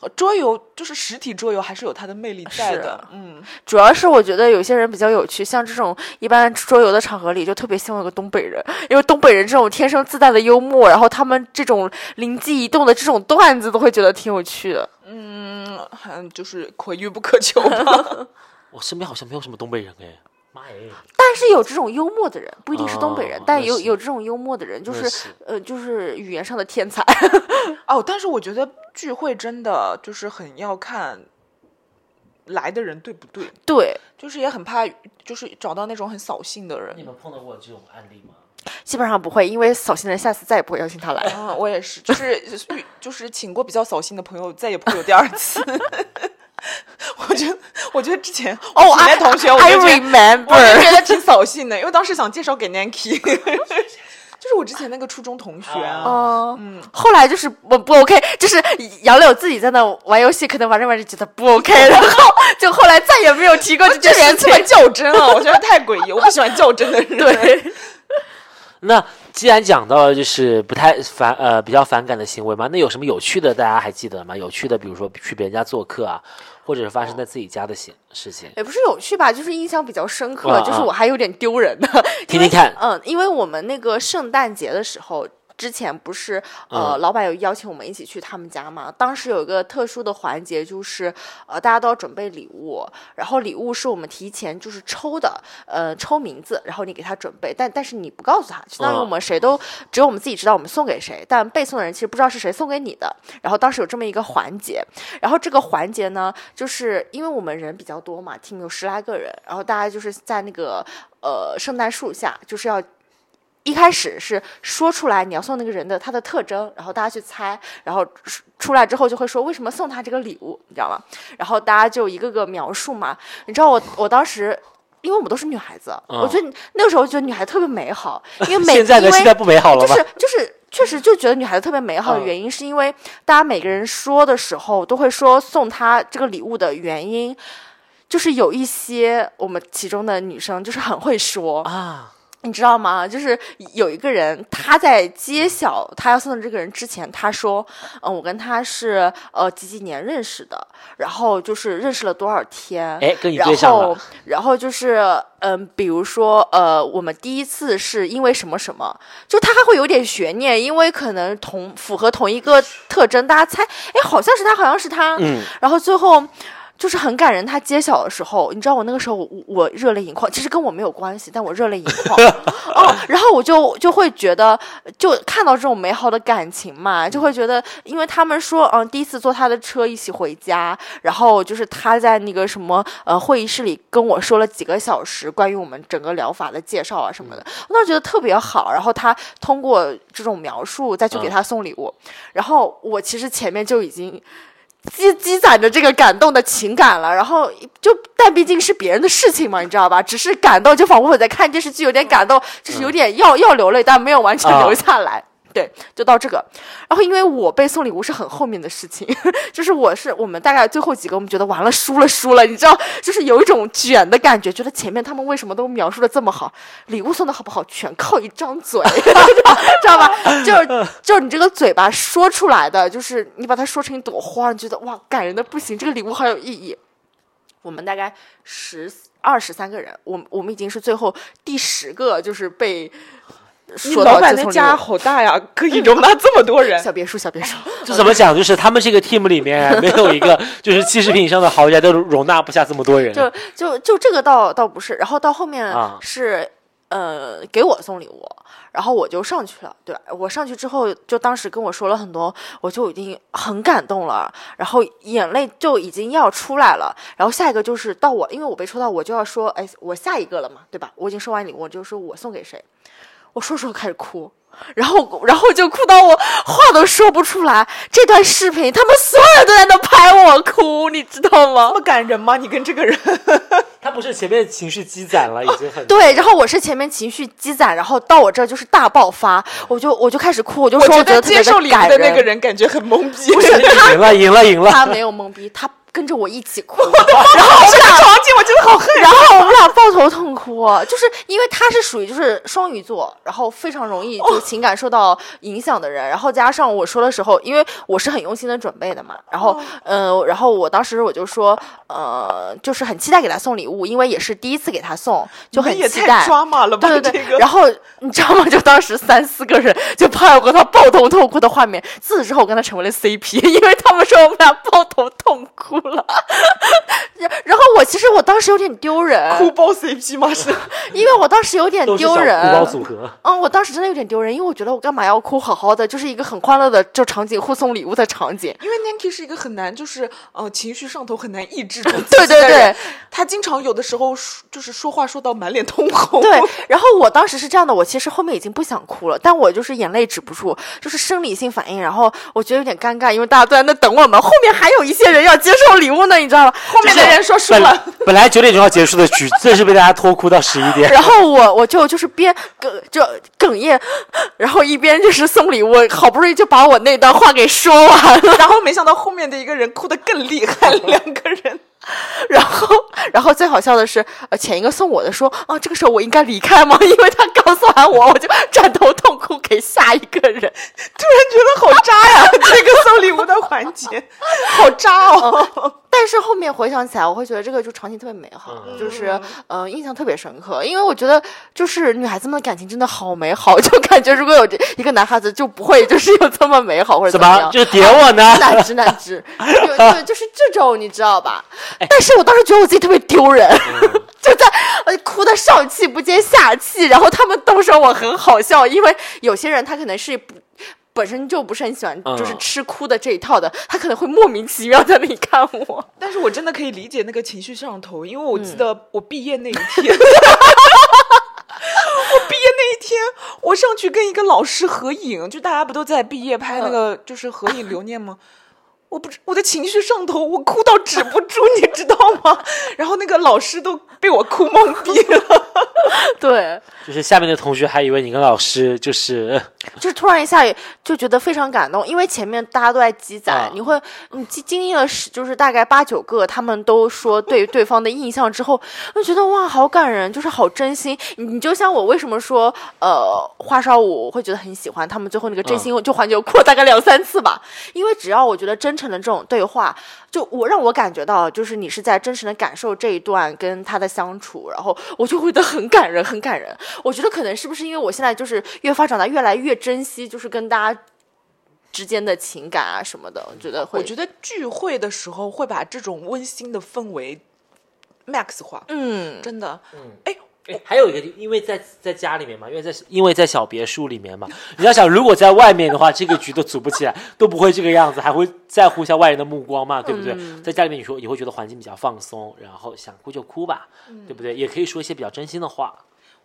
对，桌游就是实体桌游还是有它的魅力在的。嗯，主要是我觉得有些人比较有趣，像这种一般桌游的场合里，就特别希望有个东北人，因为东北人这种天生自带的幽默，然后他们这种灵机一动的这种段子，都会觉得挺有趣的。嗯，还就是可遇不可求吧。[LAUGHS] 我身边好像没有什么东北人哎，妈耶！但是有这种幽默的人，不一定是东北人，哦但有有这种幽默的人，就是是呃，就是语言上的天才。[LAUGHS] 哦，但是我觉得聚会真的就是很要看来的人对不对，对，就是也很怕，就是找到那种很扫兴的人你。们碰到过这种案例吗？基本上不会，因为扫兴的人下次再也不会邀请他来。啊，我也是，就是就是请过比较扫兴的朋友，再也不会有第二次。[LAUGHS] [LAUGHS] 我觉得，我觉得之前哦我那同学，我 I 就觉得我就 remember，觉得挺扫兴的，因为当时想介绍给 nanky [LAUGHS] 就是我之前那个初中同学啊。哦，嗯，后来就是不不 OK，就是杨柳自己在那玩游戏，可能玩着玩着觉得不 OK，[LAUGHS] 然后就后来再也没有提过这这件事情。较真啊，我觉得太诡异，我不喜欢较真的人。对，那既然讲到了就是不太反呃比较反感的行为嘛，那有什么有趣的大家还记得吗？有趣的，比如说去别人家做客啊，或者是发生在自己家的行事情，也不是有趣吧，就是印象比较深刻，啊就是我还有点丢人的。[LAUGHS] 听听看。嗯，因为我们那个圣诞节的时候。之前不是呃，嗯老板有邀请我们一起去他们家嘛？当时有一个特殊的环节，就是呃，大家都要准备礼物，然后礼物是我们提前就是抽的，呃，抽名字，然后你给他准备，但但是你不告诉他，相当于嗯我们谁都只有我们自己知道我们送给谁，但被送的人其实不知道是谁送给你的。然后当时有这么一个环节，然后这个环节呢，就是因为我们人比较多嘛，team 有十来个人，然后大家就是在那个呃圣诞树下，就是要。一开始是说出来你要送那个人的他的特征，然后大家去猜，然后出出来之后就会说为什么送他这个礼物，你知道吗？然后大家就一个个描述嘛。你知道我我当时，因为我们都是女孩子，嗯我觉得那个时候觉得女孩特别美好，因为每 [LAUGHS] 现在现在不美好了吗？就是就是确实就觉得女孩子特别美好的嗯原因，是因为大家每个人说的时候都会说送她这个礼物的原因，就是有一些我们其中的女生就是很会说，啊，你知道吗？就是有一个人，他在揭晓他要送的这个人之前，他说：“嗯，我跟他是呃几几年认识的，然后就是认识了多少天，哎，跟你然对上后了，然后就是嗯，比如说呃，我们第一次是因为什么什么，就他还会有点悬念，因为可能同符合同一个特征，大家猜，哎，好像是他，好像是他，嗯，然后最后就是很感人。他揭晓的时候，你知道我那个时候我我热泪盈眶，其实跟我没有关系，但我热泪盈眶。[LAUGHS] 哦，然后我就就会觉得，就看到这种美好的感情嘛，就会觉得，因为他们说，嗯，第一次坐他的车一起回家，然后就是他在那个什么呃会议室里跟我说了几个小时关于我们整个疗法的介绍啊什么的，我当时觉得特别好。然后他通过这种描述再去给他送礼物，然后我其实前面就已经。积积攒着这个感动的情感了，然后就但毕竟是别人的事情嘛，你知道吧？只是感动，就仿佛我在看电视剧，有点感动，就是有点要、要流泪，但没有完全啊流下来。对，就到这个。然后因为我被送礼物是很后面的事情，[LAUGHS] 就是我是我们大概最后几个，我们觉得完了输了输了，你知道，就是有一种卷的感觉，觉得前面他们为什么都描述的这么好，礼物送的好不好全靠一张嘴，[LAUGHS] 知道吧？就是就是你这个嘴巴说出来的，就是你把它说成一朵花，你觉得哇感人的不行，这个礼物好有意义。我们大概十二十三个人，我我们已经是最后第十个，就是被你说到老板的家好大呀，[LAUGHS] 可以容纳这么多人。小别墅，小别墅。[LAUGHS] 这怎么讲？就是他们这个 team 里面没有一个就是七十平以上的豪宅都容纳不下这么多人。就就就这个倒倒不是，然后到后面啊是、呃给我送礼物，然后我就上去了，对吧？我上去之后，就当时跟我说了很多，我就已经很感动了，然后眼泪就已经要出来了。然后下一个就是到我，因为我被抽到，我就要说，哎，我下一个了嘛，对吧？我已经收完礼物，我就说我送给谁，我说说开始哭。然后，然后就哭到我话都说不出来。这段视频，他们所有人都在那拍我哭，你知道吗这？么感人吗？你跟这个人，[LAUGHS] 他不是前面情绪积攒了，已经很对，然后我是前面情绪积攒，然后到我这儿就是大爆发，我就我就开始哭，我就说我觉得接受礼物的那个人感觉很懵逼。不是 [LAUGHS] 他赢了，赢了，赢了。他没有懵逼，他跟着我一起哭，[LAUGHS] 然后这个场景我真的好恨。然后我们俩抱头痛哭，就是因为他是属于就是双鱼座，然后非常容易就情感受到影响的人，然后加上我说的时候，因为我是很用心的准备的嘛，然后嗯、呃，然后我当时我就说，呃，就是很期待给他送礼物，因为也是第一次给他送，就很期待。抓马了吧？对对对，这个然后你知道吗？就当时三四个人就拍我和他抱头痛哭的画面。自此之后，我跟他成为了 CP，因为他们说我们俩抱头痛哭了。[LAUGHS] 然然后我其实我当时有点丢人，哭包 CP 吗？是 [LAUGHS] 因为我当时有点丢人。哭包组合。嗯，我当时真的有点丢人，因为我觉得我干嘛要哭？好好的，就是一个很欢乐的就场景，互送礼物的场景。因为 Nanki 是一个很难，就是呃情绪上头很难抑制住 [LAUGHS] 自对对己的人对，他经常有的时候说就是说话说到满脸通红。对，然后我当时是这样的，我其实后面已经不想哭了，但我就是眼泪止不住，就是生理性反应，然后我觉得有点尴尬，因为大家都在那等我们，后面还有一些人要接受礼物呢，你知道吗？后面的人说输本了，本来九点钟要结束的局，[LAUGHS] 这是被大家拖哭到十一点。然后我我就就是边哽就哽咽，然后一边就是送礼物，好不容易就把我那段话给说完了，然后没想到后面的一个人哭得更厉害，[LAUGHS] 两个人。[LAUGHS] 然后然后最好笑的是，呃，前一个送我的说啊，这个时候我应该离开吗？[LAUGHS] 因为他告诉完我，我就转头痛哭给下一个人。突然觉得好渣呀！[LAUGHS] 这个送礼物的环节，好渣哦。但是后面回想起来，我会觉得这个就场景特别美好，嗯就是嗯、呃印象特别深刻，因为我觉得就是女孩子们的感情真的好美好，就感觉如果有这一个男孩子就不会就是有这么美好或者怎么样？么就点我呢？难直难直，就就 [LAUGHS] 就是这种你知道吧？哎但是我当时觉得我自己特别丢人，嗯 [LAUGHS] 就在呃哭的上气不接下气，然后他们都说我很好笑，因为有些人他可能是不。本身就不是很喜欢，就是嗯吃哭的这一套的，他可能会莫名其妙在那里看我。但是我真的可以理解那个情绪上头，因为我嗯记得我毕业那一天，[LAUGHS] 我毕业那一天，我上去跟一个老师合影，就大家不都在毕业拍那个就是合影留念吗？我不知我的情绪上头，我哭到止不住，你知道吗？然后那个老师都被我哭懵逼了。[LAUGHS] 对，就是下面的同学还以为你跟老师就是就是突然一下就觉得非常感动，因为前面大家都在积攒，啊你会你经经历了十就是大概八九个，他们都说对对方的印象之后，就觉得哇好感人，就是好真心。你你就像我为什么说呃花少五我会觉得很喜欢，他们最后那个真心就环节我哭了大概两三次吧，因为只要我觉得真诚的这种对话，就我让我感觉到就是你是在真实的感受这一段跟他的相处，然后我就会觉得很感人，很感人。我觉得可能是不是因为我现在就是越发长大，越来越珍惜，就是跟大家之间的情感啊什么的。我觉得会，我觉得聚会的时候会把这种温馨的氛围 max 化，嗯，真的。哎，哎，还有一个，因为在在家里面嘛，因为在因为在小别墅里面嘛，你要想，如果在外面的话，这个局都组不起来，都不会这个样子，还会在乎一下外人的目光嘛，对不对？在家里面，你说也会觉得环境比较放松，然后想哭就哭吧，对不对？也可以说一些比较真心的话。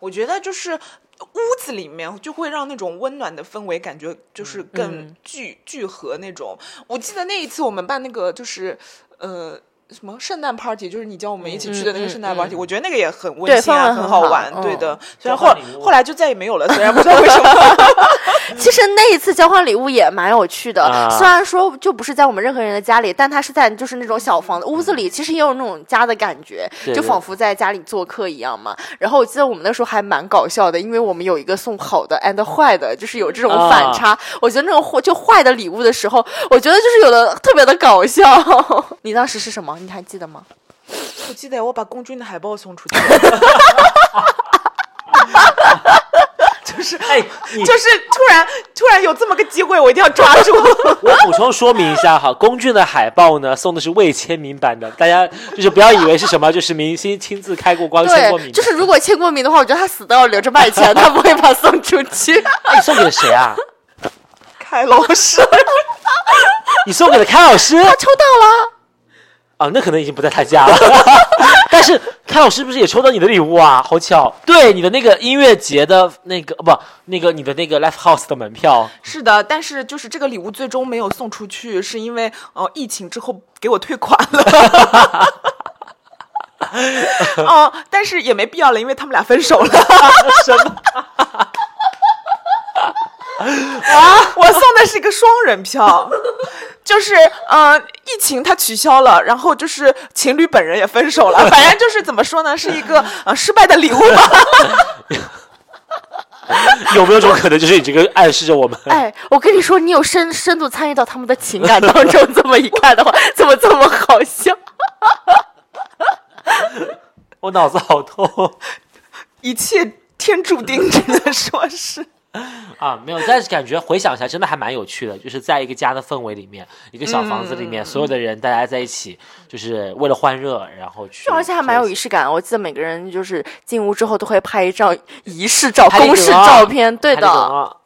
我觉得就是屋子里面就会让那种温暖的氛围感觉就是更聚、聚合那种。我记得那一次我们办那个就是呃。什么圣诞 party，就是你叫我们一起去的那个圣诞 party，、我觉得那个也很温馨啊，很很好玩。嗯对的，虽然后后来就再也没有了，虽然不知道为什么。[LAUGHS] 其实那一次交换礼物也蛮有趣的，啊虽然说就不是在我们任何人的家里，但他是在就是那种小房子屋子里，其实也有那种家的感觉，就仿佛在家里做客一样嘛。然后我记得我们那时候还蛮搞笑的，因为我们有一个送好的 and 坏的，就是有这种啊反差。我觉得那种坏就坏的礼物的时候，我觉得就是有的特别的搞笑。[LAUGHS] 你当时是什么？你还记得吗？我记得我把公军的海报送出去，[LAUGHS] 就是哎，就是突然突然有这么个机会，我一定要抓住。[LAUGHS] 我补充说明一下哈，龚俊的海报呢送的是未签名版的，大家就是不要以为是什么，就是明星亲自开过光签过名。就是如果签过名的话，我觉得他死都要留着卖钱，他不会把它送出去。[LAUGHS] 哎你送给了谁啊？开老师，[LAUGHS] 你送给了开老师他抽到了。啊？那可能已经不在他家了。[LAUGHS] 但是开老师不是也抽到你的礼物啊？好巧，对你的那个音乐节的那个不，那个你的那个 live house 的门票。是的，但是就是这个礼物最终没有送出去，是因为呃疫情之后给我退款了。[LAUGHS] 哦，但是也没必要了，因为他们俩分手了。[LAUGHS] 什么？啊，我送的是一个双人票，就是呃，疫情它取消了，然后就是情侣本人也分手了，反正就是怎么说呢，是一个呃失败的礼物吧。[LAUGHS] 有没有种可能，就是你这个暗示着我们？哎，我跟你说，你有深深度参与到他们的情感当中，这么一看的话，怎么这么好笑？我脑子好痛。[LAUGHS] 一切天注定，只能说是。[LAUGHS] 啊，没有，但是感觉回想一下，真的还蛮有趣的，就是在一个家的氛围里面，一个小房子里面，所有的人大家在一起，就是为了欢热，然后去，而且还蛮有仪式感。我记得每个人就是进屋之后都会拍一张仪式照、公式照片，对的。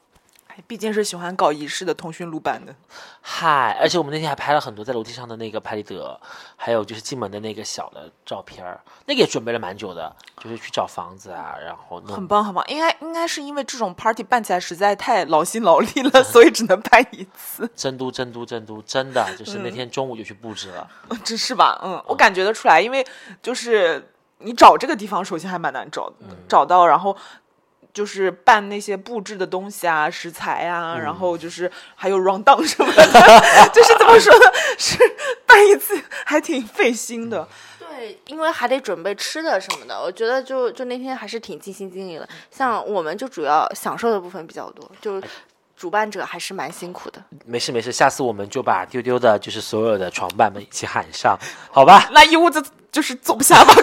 啊毕竟是喜欢搞仪式的通讯录版的。嗨，而且我们那天还拍了很多在楼梯上的那个拍立得，还有就是进门的那个小的照片儿，那个也准备了蛮久的，就是去找房子啊，然后弄很棒，很棒。应该应该是因为这种 party 办起来实在太劳心劳力了，所以只能办一次。真都真都真都，真的就是嗯那天中午就去布置了。[LAUGHS] 这是吧？嗯，我感觉得出来，因为就是你找这个地方，首先还蛮难找的，找到，然后。就是办那些布置的东西啊，食材啊，然后就是还有 round down 什么的，[LAUGHS] 就是怎么说呢？是办一次还挺费心的。对，因为还得准备吃的什么的，我觉得就就那天还是挺尽心尽力的。像我们就主要享受的部分比较多，就主办者还是蛮辛苦的。没事没事，下次我们就把丢丢的，就是所有的床伴们一起喊上，好吧？那一屋子就是坐不下吧？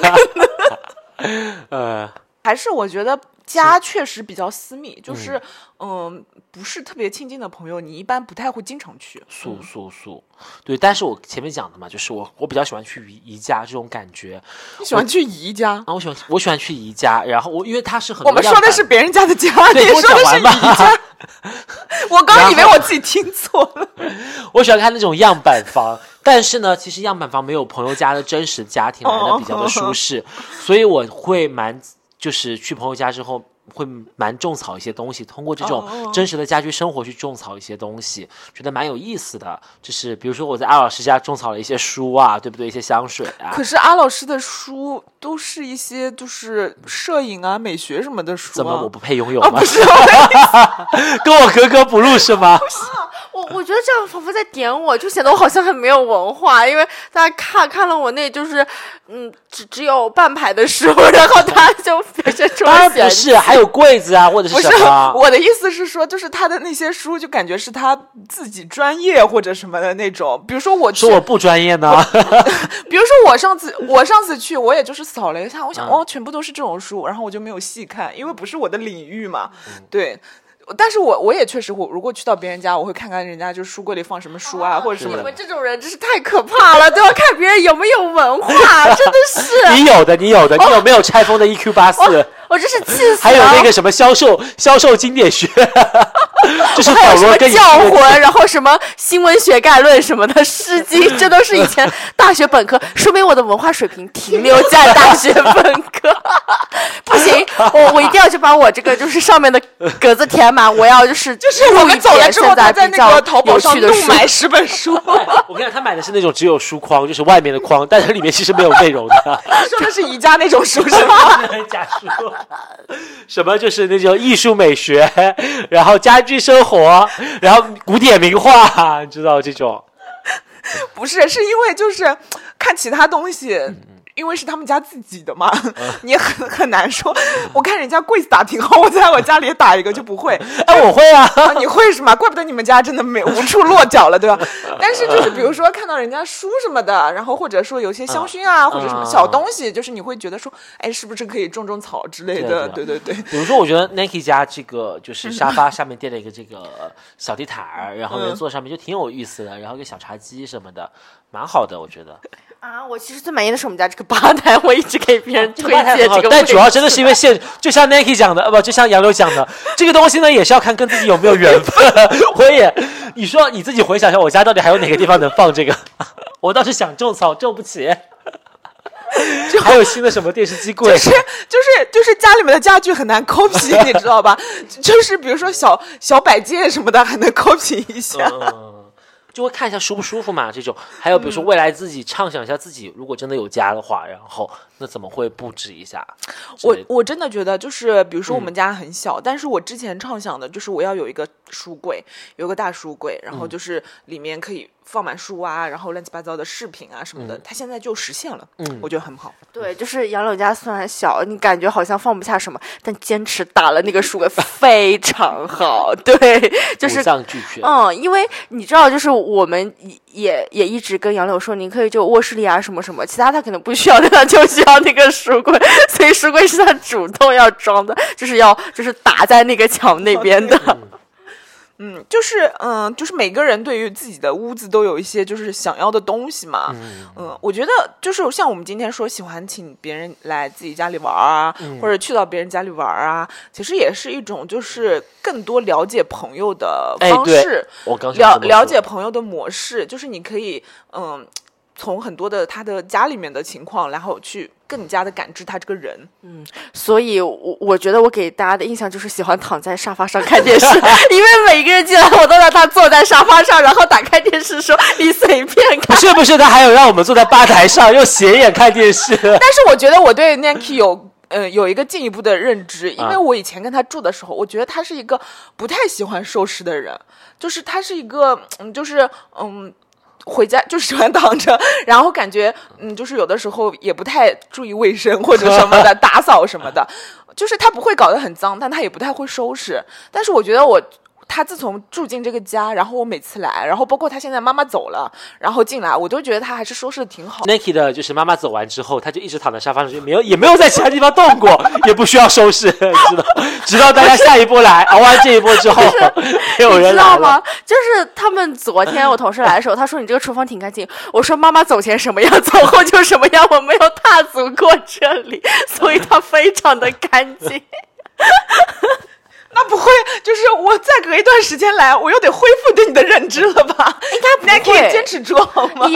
[LAUGHS] [LAUGHS] 呃，还是我觉得家确实比较私密，就是嗯、不是特别亲近的朋友，你一般不太会经常去。素素素，对。但是我前面讲的嘛，就是我我比较喜欢去宜宜家这种感觉你喜欢去宜家？啊，我喜欢我喜欢去宜家，然后我因为它是很我们说的是别人家的家，你说的是宜家。[LAUGHS] 我刚以为我自己听错了。[LAUGHS] 我喜欢看那种样板房，但是呢，其实样板房没有朋友家的真实家庭来的比较的舒适，所以我会蛮就是去朋友家之后。会蛮种草一些东西，通过这种哦真实的家居生活去种草一些东西，觉得蛮有意思的。就是比如说我在阿老师家种草了一些书啊，对不对？一些香水啊，可是阿老师的书都是一些就是摄影啊、美学什么的书、啊。怎么我不配拥有啊？吗？不是，[LAUGHS] 跟我格格不入是吗？不是我我觉得这样仿佛在点我，就显得我好像很没有文化，因为大家看看了我那就是嗯只只有半排的书，[LAUGHS] 然后他就表现出当。然不是，还有柜子啊，或者不是什么。我的意思是说，就是他的那些书，就感觉是他自己专业或者什么的那种。比如说我去说，我不专业呢？[LAUGHS] 比如说我上次我上次去，我也就是扫了一下，我想嗯哦，全部都是这种书，然后我就没有细看，因为不是我的领域嘛。嗯对。但是我我也确实，我如果去到别人家，我会看看人家就是书柜里放什么书啊，或者什么的。你们这种人真是太可怕了，都要看别人有没有文化，[LAUGHS] 真的是，[LAUGHS] 你有的，你有的，你有没有拆封的 EQ 八四？我真是气死了。还有那个什么销售销售经典学，[LAUGHS] [LAUGHS] 就是还有什么保罗跟教魂，然后什么新闻学概论什么的，《诗 [LAUGHS] 经》，这都是以前大学本科，说明我的文化水平停留在大学本科。[LAUGHS] 不行，我我一定要去把我这个就是上面的格子填满，我要就是就就是我们走了之后，他在那个淘宝上怒趣的书。买十本书，我跟你讲，他买的是那种只有书框，就是外面的框，但是里面其实没有内容的。说的是宜家那种书是吗？假书，什么就是那种艺术美学，然后家居生活，[LAUGHS] 然后古典名画，[LAUGHS] 你知道这种。[LAUGHS] 不是，是因为就是看其他东西。因为是他们家自己的嘛，[LAUGHS] 你很很难说。我看人家柜子打挺好，我在我家里也打一个就不会。哎，我会啊，啊，你会是吗？怪不得你们家真的没无处落脚了，对吧？但是就是比如说看到人家书什么的，然后或者说有些香薰啊，或者什么小东西，就是你会觉得说，哎，是不是可以种种草之类的？对对对对。比如说，我觉得 Nike 家这个就是 [LAUGHS] 沙发下面垫了一个这个小地毯儿，然后人坐上面就挺有意思的，然后一个小茶几什么的，蛮好的，我觉得。啊，我其实最满意的是我们家这个吧台，我一直给别人 [LAUGHS] 推荐这个。但主要真的是因为现，[LAUGHS] 就像 Nike 讲的，呃，不，就像杨柳讲的，这个东西呢也是要看跟自己有没有缘分。[LAUGHS] 我也，你说你自己回想一下，我家到底还有哪个地方能放这个？我倒是想种草，种不起。还有新的什么电视机柜？就是就是就是家里面的家具很难 copy，你知道吧？就是比如说小小摆件什么的，还能 copy 一下。嗯，就会看一下舒不舒服嘛。这种，还有比如说未来自己畅想一下自己如果真的有家的话，然后那怎么会布置一下？我我真的觉得，就是比如说我们家很小，但是我之前畅想的就是我要有一个书柜，有个大书柜，然后就是里面可以放满书啊，然后乱七八糟的饰品啊什么的，它现在就实现了，嗯我觉得很好。对，就是杨柳家虽然小，你感觉好像放不下什么，但坚持打了那个书柜 [LAUGHS] 非常好。对，就是五脏俱全。嗯，因为你知道，就是我们也也也一直跟杨柳说，你可以就卧室里啊什么什么，其他他可能不需要的，[LAUGHS] 他就需要那个书柜，[LAUGHS] 所以书柜是他主动要装的，就是要就是打在那个墙那边的。[LAUGHS] 嗯，就是嗯，就是每个人对于自己的屋子都有一些就是想要的东西嘛。嗯我觉得就是像我们今天说喜欢请别人来自己家里玩儿啊，或者去到别人家里玩啊，其实也是一种就是更多了解朋友的方式，我刚想了了解朋友的模式，就是你可以嗯。从很多的他的家里面的情况，然后去更加的感知他这个人。嗯所以我，我觉得我给大家的印象就是喜欢躺在沙发上看电视，[LAUGHS] 因为每个人进来，我都让他坐在沙发上，然后打开电视说：“你随便不看。是不是，他还有让我们坐在吧台上用斜眼看电视。[LAUGHS] 但是我觉得我对 Nancy 有呃有一个进一步的认知，因为啊我以前跟他住的时候，我觉得他是一个不太喜欢收拾的人，就是他是一个嗯，就是嗯。回家 [LAUGHS] 就喜欢躺着，然后感觉嗯，就是有的时候也不太注意卫生或者什么的，[LAUGHS] 打扫什么的，就是他不会搞得很脏，但他也不太会收拾。但是我觉得我他自从住进这个家，然后我每次来，然后包括他现在妈妈走了，然后进来，我都觉得他还是收拾的挺好。Nike 的就是妈妈走完之后，他就一直躺在沙发上，就没有也没有在其他地方动过，[LAUGHS] 也不需要收拾，知道？直到大家下一波来，熬完这一波之后，没有人知道吗？就是他们昨天我同事来的时候，他说你这个厨房挺干净。我说妈妈走前什么样，走后就什么样，我没有踏足过这里，所以它非常的干净。[LAUGHS] 那不会，就是我再隔一段时间来，我又得恢复对你的认知了吧？应该不会坚持住好吗？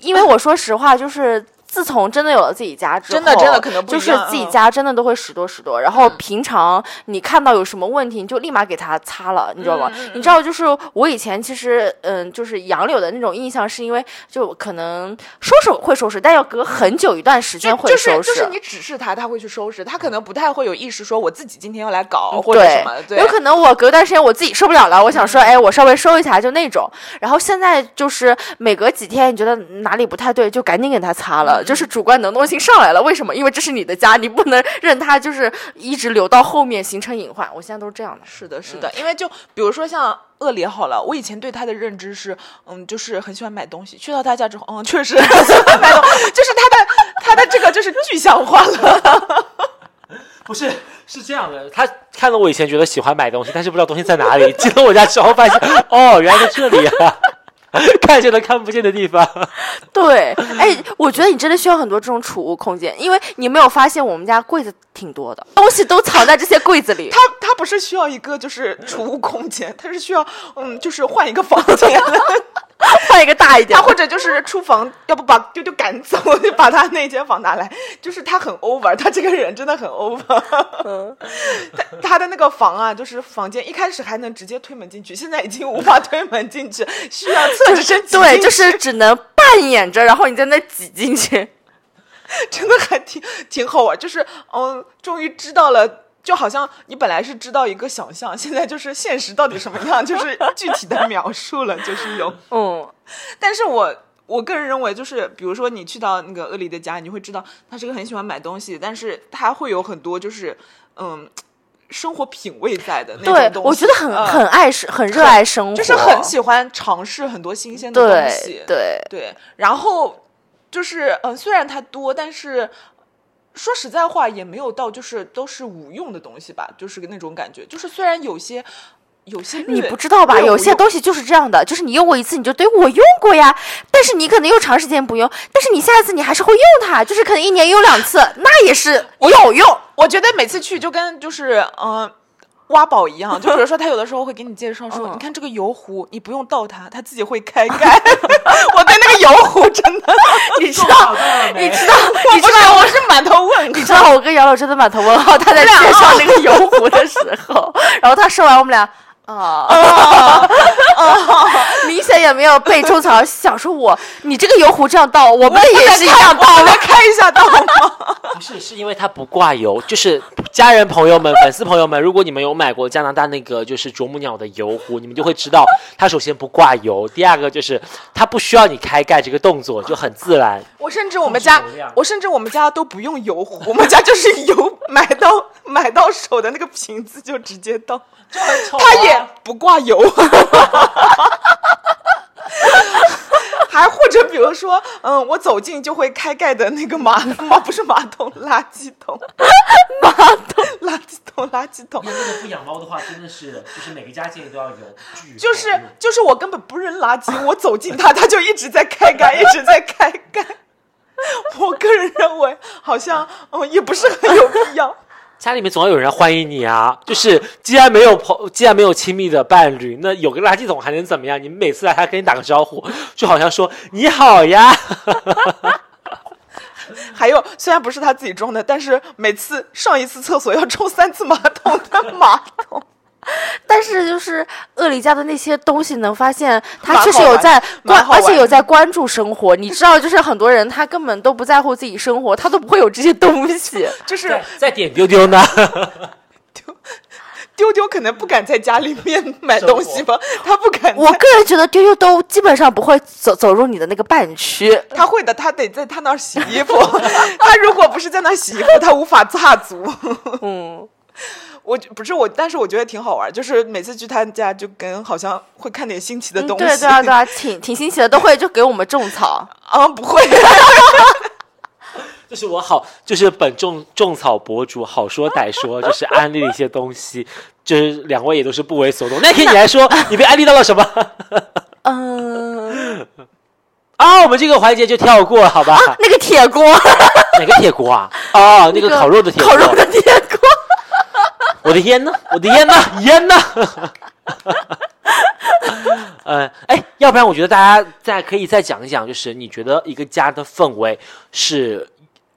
因为我说实话，就是自从真的有了自己家之后，真的真的可能不就是自己嗯家真的都会拾掇拾掇。然后平常你看到有什么问题，你就立马给它擦了，你知道吗？嗯你知道，就是我以前其实嗯，就是杨柳的那种印象，是因为就可能收拾会收拾，但要隔很久一段时间会就是收拾。就是你指示他，他会去收拾，他可能不太会有意识说我自己今天要来搞或者什么。对，有可能我隔段时间我自己受不了了，我想说，哎，我稍微收一下，就那种。然后现在就是每隔几天，你觉得哪里不太对，就赶紧给它擦了，就是主观能动性上来了。为什么？因为这是你的家，你不能任它就是一直留到后面形成隐患。我现在都是这样的。是的，是的，因为就比如说像恶劣好了，我以前对他的认知是，嗯，就是很喜欢买东西。去到他家之后，嗯，确实 [LAUGHS] 很喜欢买东西，就是他的他的这个就是具象化了。[LAUGHS] 不是，是这样的，他看了我以前觉得喜欢买东西，但是不知道东西在哪里。进了我家之后发现，哦，原来在这里啊，[LAUGHS] 看见了看不见的地方。[LAUGHS] 对，哎，我觉得你真的需要很多这种储物空间，因为你没有发现我们家柜子挺多的，东西都藏在这些柜子里。[LAUGHS] 他他不是需要一个就是储物空间，他是需要嗯，就是换一个房间。[LAUGHS] 换一个大一点。他或者就是厨房，要不把丢丢赶走，就把他那间房拿来。就是他很 over，他这个人真的很 over。[LAUGHS] 他他的那个房啊，就是房间一开始还能直接推门进去，现在已经无法推门进去，需要侧着身挤对，进去就是只能扮演着，然后你在那挤进去。[LAUGHS] 真的还挺挺好玩，就是嗯，终于知道了。就好像你本来是知道一个想象，[LAUGHS] 现在就是现实到底什么样，[LAUGHS] 就是具体的描述了，就是有。嗯，但是我我个人认为，就是比如说你去到那个厄里的家，你会知道他是个很喜欢买东西，但是他会有很多就是嗯生活品味在的那种，东西。我觉得很嗯很爱生，很热爱生活，就是很喜欢尝试很多新鲜的东对西。对。对，然后就是嗯，虽然他多，但是。说实在话，也没有到就是都是无用的东西吧，就是那种感觉。就是虽然有些有些你不知道吧？有些东西就是这样的，就是你用过一次，你就对我用过呀。但是你可能又长时间不用，但是你下一次你还是会用它，就是可能一年用两次，那也是有用。我觉得每次去就跟就是嗯、呃挖宝一样，就比如说他有的时候会给你介绍说，嗯你看这个油壶，你不用倒它，它自己会开盖。[LAUGHS] 我对那个油壶真的，[LAUGHS] 你知道，你知道，你知道，我是满头问你知。道我跟杨老师的满头问号，他在介绍那个油壶的时候，然后他说完，我们俩啊，明显也没有被种草，想说我你这个油壶这样倒，我们也是一样倒我们开一下倒吗？不是，是因为它不挂油，就是家人朋友们、粉丝朋友们，如果你们有买过加拿大那个就是啄木鸟的油壶，你们就会知道，它首先不挂油，第二个就是它不需要你开盖这个动作，就很自然。我甚至我们家，我甚至我们家都不用油壶，我们家就是油买到买到手的那个瓶子就直接倒，它也不挂油。[LAUGHS] 还或者比如说，嗯，我走近就会开盖的那个马马不是马桶，垃圾桶，马桶，[LAUGHS] 垃圾桶，垃圾桶，那个不养猫的话，真的是就是每个家建议都要有，就是就是我根本不扔垃圾，我走近它，它就一直在开盖，[LAUGHS] 一直在开盖。我个人认为，好像嗯也不是很有必要。家里面总要有人欢迎你啊！就是既然没有朋，既然没有亲密的伴侣，那有个垃圾桶还能怎么样？你们每次来，他跟你打个招呼，就好像说你好呀。[LAUGHS] 还有，虽然不是他自己装的，但是每次上一次厕所要冲三次马桶的马桶，[LAUGHS] 但是就是鳄梨家的那些东西，能发现他确实有在关，而且有在关注生活。你知道，就是很多人他根本都不在乎自己生活，他都不会有这些东西。[LAUGHS] 就是再再点丢丢呢？丢丢可能不敢在家里面买东西吧，他不敢。[LAUGHS] 我个人觉得丢丢都基本上不会走走入你的那个半区。他会的，他得在他那儿洗衣服。他如果不是在那儿洗衣服，他无法踏足。嗯，我不是我，但是我觉得挺好玩，就是每次去他家就跟好像会看点新奇的嗯东西。对对啊对啊，挺挺新奇的，都会就给我们种草。[LAUGHS] 啊，不会。[LAUGHS] 就是我好，就是本种种草博主好说歹说，就是安利了一些东西，就是两位也都是不为所动。那天你还说你被安利到了什么？嗯，[LAUGHS] 啊，我们这个环节就跳过，好吧？那个铁锅，哪个铁锅啊？哦，那个烤肉的铁锅。烤肉的铁锅。我的烟呢？我的烟呢？烟呢？[LAUGHS] 呃，哎，要不然我觉得大家再可以再讲一讲，就是你觉得一个家的氛围是，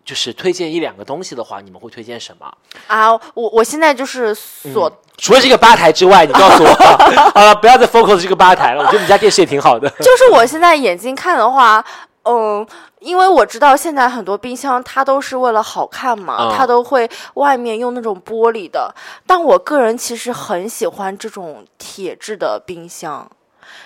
就是推荐一两个东西的话，你们会推荐什么？啊，我我现在就是所、除了这个吧台之外，你告诉我，[LAUGHS] 好了，不要再 focus 这个吧台了。我觉得你家电视也挺好的。就是我现在眼睛看的话，嗯，因为我知道现在很多冰箱它都是为了好看嘛，嗯它都会外面用那种玻璃的，但我个人其实很喜欢这种铁质的冰箱。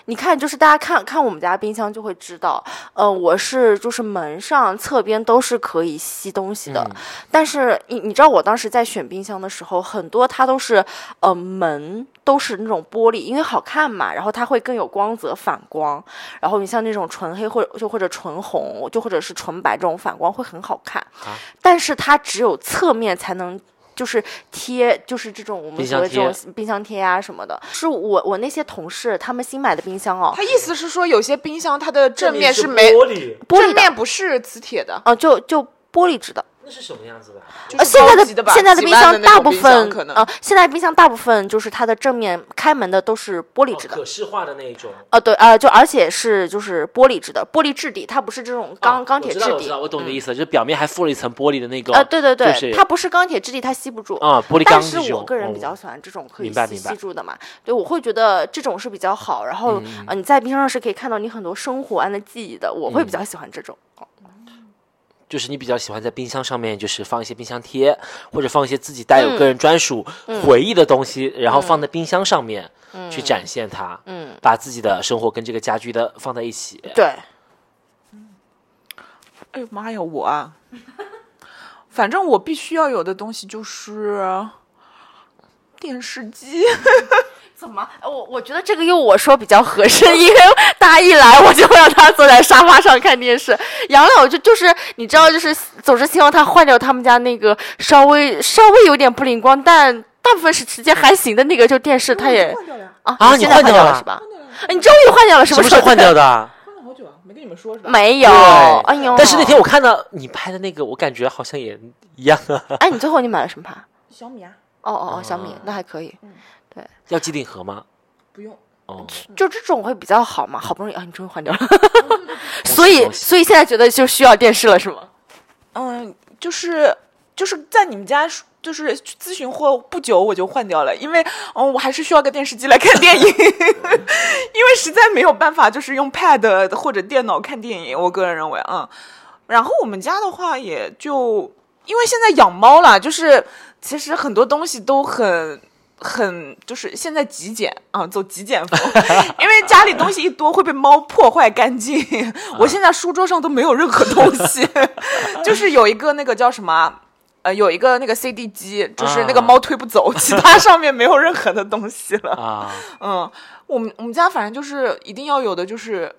你看，就是大家看看我们家冰箱就会知道，嗯、我是就是门上侧边都是可以吸东西的，但是你你知道我当时在选冰箱的时候，很多它都是呃门都是那种玻璃，因为好看嘛，然后它会更有光泽反光，然后你像那种纯黑或者就或者纯红，就或者是纯白这种反光会很好看，啊但是它只有侧面才能。就是贴，就是这种我们所谓这种冰箱贴啊什么的，是我我那些同事他们新买的冰箱哦，他意思是说，有些冰箱它的正面是是没，玻璃，正面不是磁铁的，啊、就就玻璃制的。那是什么样子的？呃，就是现在的现在的冰箱大部分可能呃，现在冰箱大部分就是它的正面开门的都是玻璃质的。可视化的那一种。呃，对，呃，就而且是就是玻璃质的，玻璃质地，它不是这种钢、哦钢铁质地我知道我知道，。我懂你的意思，就是表面还附了一层玻璃的那个。呃，对对对，就是它不是钢铁质地，它吸不住。啊，玻璃钢但是我个人比嗯较喜欢这种可以吸明白明白吸住的嘛，对我会觉得这种是比较好。然后、嗯呃，你在冰箱上是可以看到你很多生活安的记忆的，我会比嗯较喜欢这种。就是你比较喜欢在冰箱上面，就是放一些冰箱贴，或者放一些自己带有嗯个人专属回忆的东西，然后放在冰箱上面、去展现它，嗯，把自己的生活跟这个家居的放在一起。对，哎呦妈呀，我啊，反正我必须要有的东西就是电视机。[LAUGHS] 怎么？呃我我觉得这个用我说比较合适，因为大家一来我就会让他坐在沙发上看电视。杨柳就就是你知道，就是总是希望他换掉他们家那个稍微稍微有点不灵光，但大部分是时间还行的那个就电视，他也啊啊你换换掉了了是吧？哎你终于换掉了？什么时候换掉的？换了好久啊，没跟你们说是吧？没有，哎呦！但是那天我看到你拍的那个，我感觉好像也一样啊。哎，你最后你买了什么牌？小米啊，哦哦哦，小米，那还可以。要机顶盒吗？不用。哦，就这种会比较好嘛，好不容易啊，你终于换掉了，[LAUGHS] 所以所以现在觉得就需要电视了是吗？嗯，就是就是在你们家就是咨询后不久我就换掉了，因为嗯，我还是需要个电视机来看电影，[LAUGHS] 因为实在没有办法就是用 Pad 或者电脑看电影。我个人认为，嗯，然后我们家的话也就因为现在养猫了，就是其实很多东西都很。很就是现在极简啊，走极简风，[LAUGHS] 因为家里东西一多会被猫破坏干净。[LAUGHS] 我现在书桌上都没有任何东西，[LAUGHS] 就是有一个那个叫什么，呃，有一个那个 CD 机，就是那个猫推不走，其他上面没有任何的东西了。啊，嗯，我们我们家反正就是一定要有的就是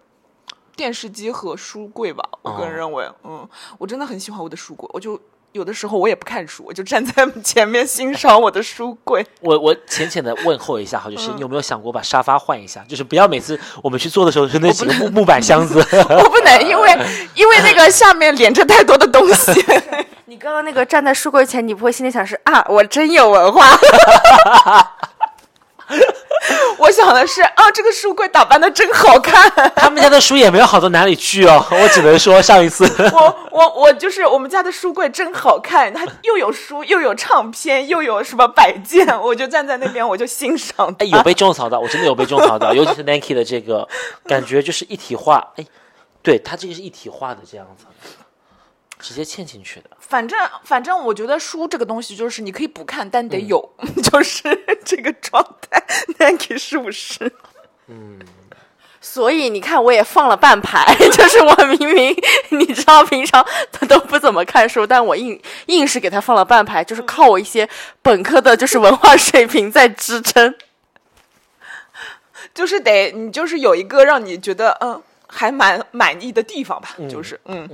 电视机和书柜吧。我个人认为，嗯，我真的很喜欢我的书柜，我就。有的时候我也不看书，我就站在前面欣赏我的书柜。我我浅浅的问候一下哈，就是你有没有想过把沙发换一下？就是不要每次我们去坐的时候是那几个木木板箱子。[LAUGHS] 我不能，因为 [LAUGHS] 因为那个下面连着太多的东西。[LAUGHS] 你刚刚那个站在书柜前，你不会心里想是啊，我真有文化。[LAUGHS] 我想的是啊，这个书柜打扮的真好看。[LAUGHS] 他们家的书也没有好到哪里去哦，[LAUGHS] 我只能说上一次。我我我就是我们家的书柜真好看，它又有书，又有唱片，又有什么摆件，我就站在那边，我就欣赏。哎，有被种草到，我真的有被种草到，尤其是 Nike 的这个，感觉就是一体化。哎，对，它这个是一体化的这样子。直接嵌进去的，反正反正我觉得书这个东西就是你可以不看，但得有，[LAUGHS] 就是 [LAUGHS] 这个状态。Nike 是不是？嗯，所以你看，我也放了半排，[LAUGHS] 就是我明明你知道平常他都不怎么看书，但我硬硬是给他放了半排，就是靠我一些本科的就是文化水平在支撑，就是得你就是有一个让你觉得嗯。还蛮满意的地方吧，就是嗯，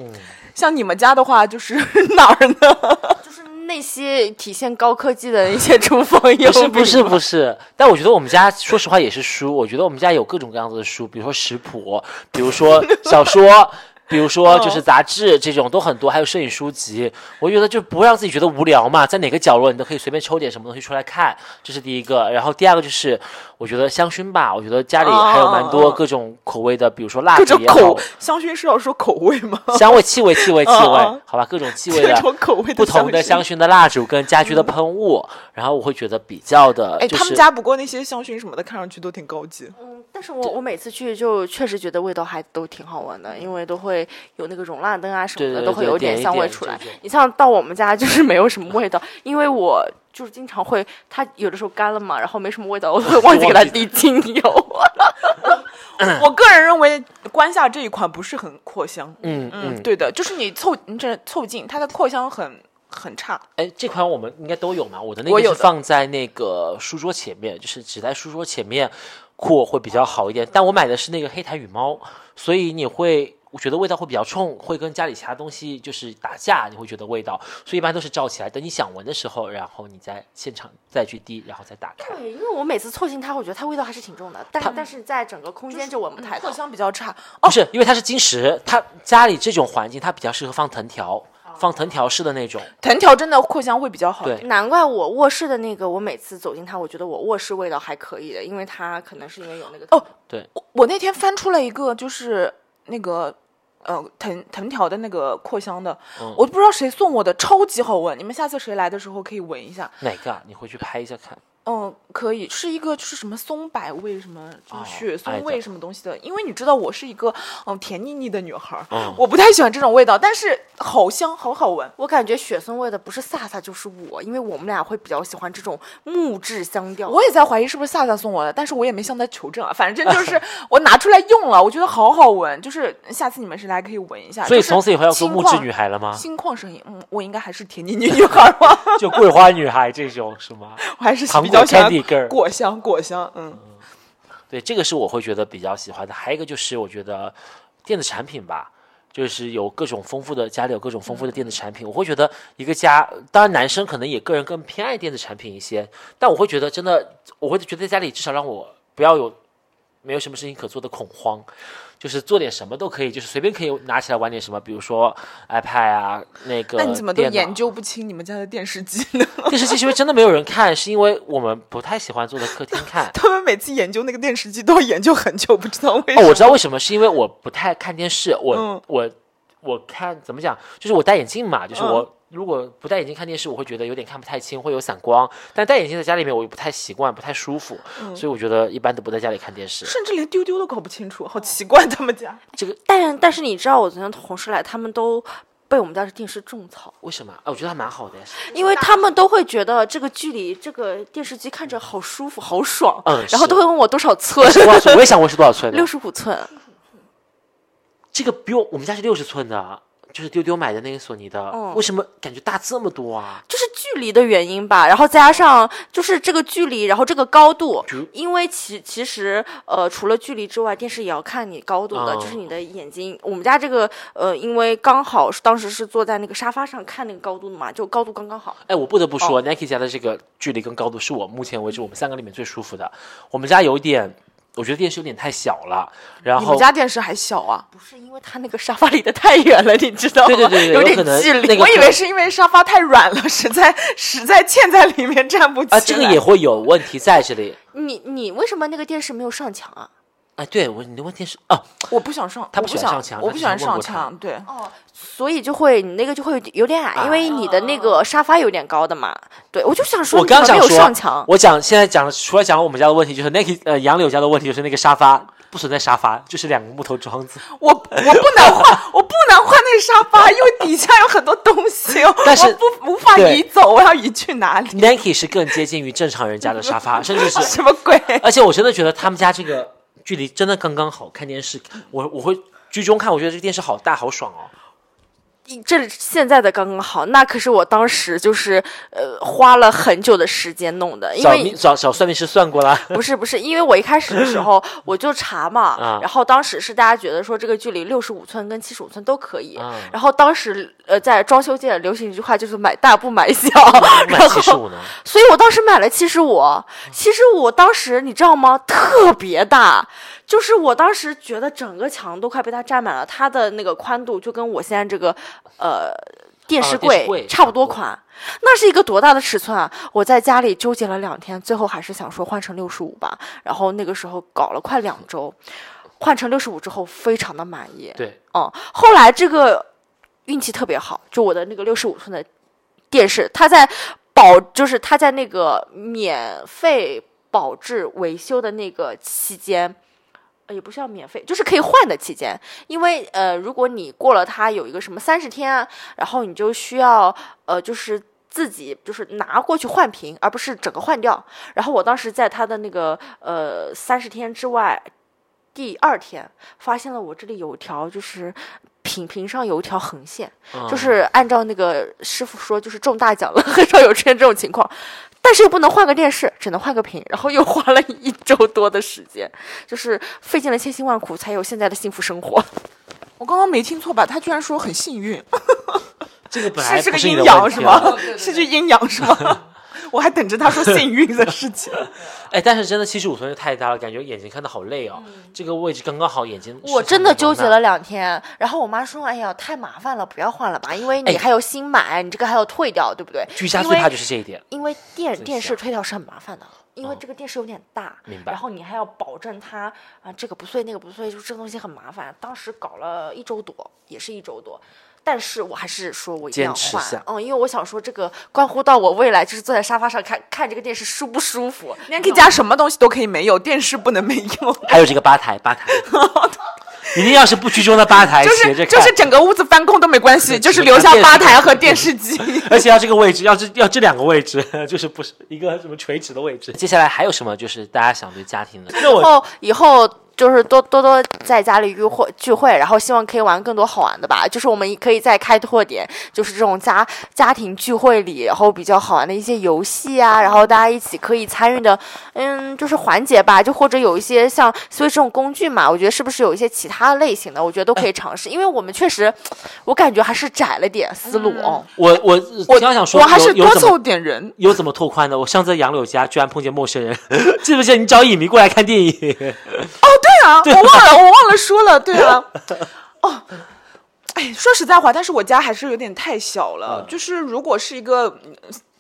像你们家的话，就是 [LAUGHS] 哪儿呢？[LAUGHS] 就是那些体现高科技的一些厨房用不是不是不是，但我觉得我们家说实话也是书。我觉得我们家有各种各样子的书，比如说食谱，比如说小说。比如说，就是杂志这种都很多，还有摄影书籍。我觉得就不会让自己觉得无聊嘛，在哪个角落你都可以随便抽点什么东西出来看，这是第一个。然后第二个就是，我觉得香薰吧，我觉得家里还有蛮多各种口味的，比如说蜡烛也好。香薰是要说口味吗？香味、气味、气味、气味，好吧，各种气味的、口味不同的香薰的蜡烛跟家居的喷雾，然后我会觉得比较的。哎，他们家不过那些香薰什么的，看上去都挺高级。嗯，但是我我每次去就确实觉得味道还都挺好闻的，因为都会。有那个容蜡灯啊什么的，都会有点香味出来。你像到我们家就是没有什么味道，因为我就是经常会，它有的时候干了嘛，然后没什么味道，我会 [LAUGHS] 忘记给它滴精油。[LAUGHS] 我个人认为关下这一款不是很扩香。嗯嗯，对的，就是你凑你这凑近，它的扩香很很差。哎，这款我们应该都有嘛？我的那个是放在那个书桌前面，就是只在书桌前面扩会比较好一点。但我买的是那个黑檀羽猫，所以你会。我觉得味道会比较冲，会跟家里其他东西就是打架，你会觉得味道，所以一般都是罩起来，等你想闻的时候，然后你在现场再去滴，然后再打开。对，因为我每次凑近它，我觉得它味道还是挺重的，但但是在整个空间就闻不太到，扩香比较差。不是，因为它是金石，它家里这种环境它比较适合放藤条，放藤条式的那种。藤条真的扩香会比较好。对，难怪我卧室的那个，我每次走进它，我觉得我卧室味道还可以的，因为它可能是因为有那个哦，对，我那天翻出了一个，就是那个。呃，藤藤条的那个扩香的，我都不知道谁送我的，超级好闻。你们下次谁来的时候可以闻一下。哪个？你回去拍一下看。嗯，可以，是一个就是什么松柏味，什么就是雪松味，什么东西的。因为你知道我是一个嗯甜腻腻的女孩，我不太喜欢这种味道，但是好香，好好闻。我感觉雪松味的不是萨萨就是我，因为我们俩会比较喜欢这种木质香调。我也在怀疑是不是萨萨送我的，但是我也没向他求证啊。反正就是我拿出来用了，我觉得好好闻。就是下次你们是来可以闻一下。所以从此以后要做木质女孩了吗？心旷神怡，嗯，我应该还是甜腻腻女孩吗？[LAUGHS] 就桂花女孩这种是吗？[LAUGHS] 我还是比较。果香，果香，嗯，对，这个是我会觉得比较喜欢的。还有一个就是，我觉得电子产品吧，就是有各种丰富的家里有各种丰富的电子产品，我会觉得一个家，当然男生可能也个人更偏爱电子产品一些，但我会觉得真的，我会觉得在家里至少让我不要有没有什么事情可做的恐慌。就是做点什么都可以，就是随便可以拿起来玩点什么，比如说 iPad 啊，那个。那你怎么都研究不清你们家的电视机呢？[LAUGHS] [LAUGHS] 电视机是因为真的没有人看，是因为我们不太喜欢坐在客厅看。[LAUGHS] 他们每次研究那个电视机都要研究很久，不知道为什么。哦，我知道为什么，是因为我不太看电视，我我我看怎么讲，就是我戴眼镜嘛，就是嗯我如果不戴眼镜看电视，我会觉得有点看不太清，会有散光。但戴眼镜在家里面，我又不太习惯，不太舒服，嗯所以我觉得一般都不在家里看电视。甚至连丢丢都搞不清楚，好奇怪他们家这个。[LAUGHS] 但但是你知道，我昨天同事来，他们都被我们家的电视种草，为什么？啊，我觉得还蛮好的。因为他们都会觉得这个距离这个电视机看着好舒服、好爽，嗯然后都会问我多少寸，多少寸？我也想问是多少寸 [LAUGHS] 六。十五寸。这个比我我们家是六十寸的，就是丢丢买的那个索尼的。嗯为什么感觉大这么多啊？就是距离的原因吧，然后再加上就是这个距离，然后这个高度，因为其其实呃，除了距离之外，电视也要看你高度的，哦就是你的眼睛。我们家这个呃，因为刚好是当时是坐在那个沙发上看那个高度的嘛，就高度刚刚好。哎，我不得不哦说、n i k e 家的这个距离跟高度是我目前为止我们三个里面最舒服的。我们家有一点，我觉得电视有点太小了，然你后们家电视还小啊？不是因为它那个沙发离得太远了，你知道吗？[LAUGHS] 对对对对有点距离。那个我以为是因为沙发太软了，实在 [LAUGHS] 实在嵌在里面站不起来。啊，这个也会有问题在这里。你你为什么那个电视没有上墙啊？哎，对我你的问题是啊，我不想上，他不我不想上墙我不喜欢上墙。对，哦，所以就会你那个就会有点矮，因为你的那啊个沙发有点高的嘛。对，我就想说我你怎么没有刚想说上墙，我讲现在讲，除了讲我们家的问题，就是 Nike 呃杨柳家的问题，就是那个沙发不存在沙发，就是两个木头桩子。我我不能换，[LAUGHS] 我不能换那个沙发，因为底下有很多东西，[LAUGHS] 但是我不无法移走，我要移去哪里？Nike 是更接近于正常人家的沙发，[LAUGHS] 甚至是什么鬼？而且我真的觉得他们家这个距离真的刚刚好，看电视我我会居中看，我觉得这个电视好大好爽哦。这现在的刚刚好，那可是我当时就是呃花了很久的时间弄的，因为命找找算命师算过了，不是不是，因为我一开始的时候 [LAUGHS] 我就查嘛，啊然后当时是大家觉得说这个距离六十五寸跟七十五寸都可以，啊然后当时呃在装修界流行一句话就是买大不买小，买然后七十五呢？所以我当时买了七十五，七十五当时你知道吗？特别大，就是我当时觉得整个墙都快被它占满了，它的那个宽度就跟我现在这个呃电视柜差不多宽。那是一个多大的尺寸啊！我在家里纠结了两天，最后还是想说换成六十五吧。然后那个时候搞了快两周，换成六十五之后非常的满意。对，嗯，后来这个运气特别好，就我的那个六十五寸的电视，它在保，就是它在那个免费保质维修的那个期间。呃也不是要免费，就是可以换的期间，因为呃，如果你过了它有一个什么三十天啊，然后你就需要呃，就是自己就是拿过去换屏，而不是整个换掉。然后我当时在它的那个呃三十天之外，第二天发现了我这里有条就是屏屏上有一条横线，嗯就是按照那个师傅说，就是中大奖了，[LAUGHS] 很少有出现这种情况。但是又不能换个电视，只能换个屏，然后又花了一周多的时间，就是费尽了千辛万苦才有现在的幸福生活。我刚刚没听错吧？他居然说很幸运，[LAUGHS] 这个本来是是个阴阳是吗？[LAUGHS] 是句阴阳是吗？我还等着他说幸运的事情。[LAUGHS] 哎，但是真的七十五寸太大了，感觉眼睛看的好累哦。这个位置刚刚好，眼睛我真的纠结了。两天，然后我妈说：“哎呀，太麻烦了，不要换了吧，因为你哎还有新买，你这个还要退掉，对不对？”居家最怕就是这一点。因为电真电视退掉是很麻烦的，因为哦这个电视有点大，明白然后你还要保证它啊这个不碎那个不碎，就这个东西很麻烦。当时搞了一周多，也是一周多。但是我还是说我一定要换坚持，嗯，因为我想说这个关乎到我未来，就是坐在沙发上看看这个电视舒不舒服。[LAUGHS] Nancy 家什么东西都可以没有，电视不能没有，[LAUGHS] 还有这个吧台，吧台，[LAUGHS] 一定要是不居中的吧台，就是就是整个屋子翻空都没关系，就是留下吧台和电视机。而且要这个位置，要这要这两个位置，就是不是一个什么垂直的位置。接下来还有什么就是大家想对家庭的？那我然后以后就是多多多在家里约会聚会，然后希望可以玩更多好玩的吧。就是我们可以再开拓点，就是这种家家庭聚会里，然后比较好玩的一些游戏啊，然后大家一起可以参与的，嗯，就是环节吧。就或者有一些像所以这种工具嘛，我觉得是不是有一些其他类型的，我觉得都可以尝试。因为我们确实，我感觉还是窄了点思路哦。我我我刚想说，我还是多凑点人。有怎么拓宽的？我上次在杨柳家居然碰见陌生人，[LAUGHS] 记不记得你找影迷过来看电影？[LAUGHS] 哦对 [LAUGHS] 啊，我忘了，我忘了说了，对啊。哦，哎，说实在话，但是我家还是有点太小了。嗯就是如果是一个嗯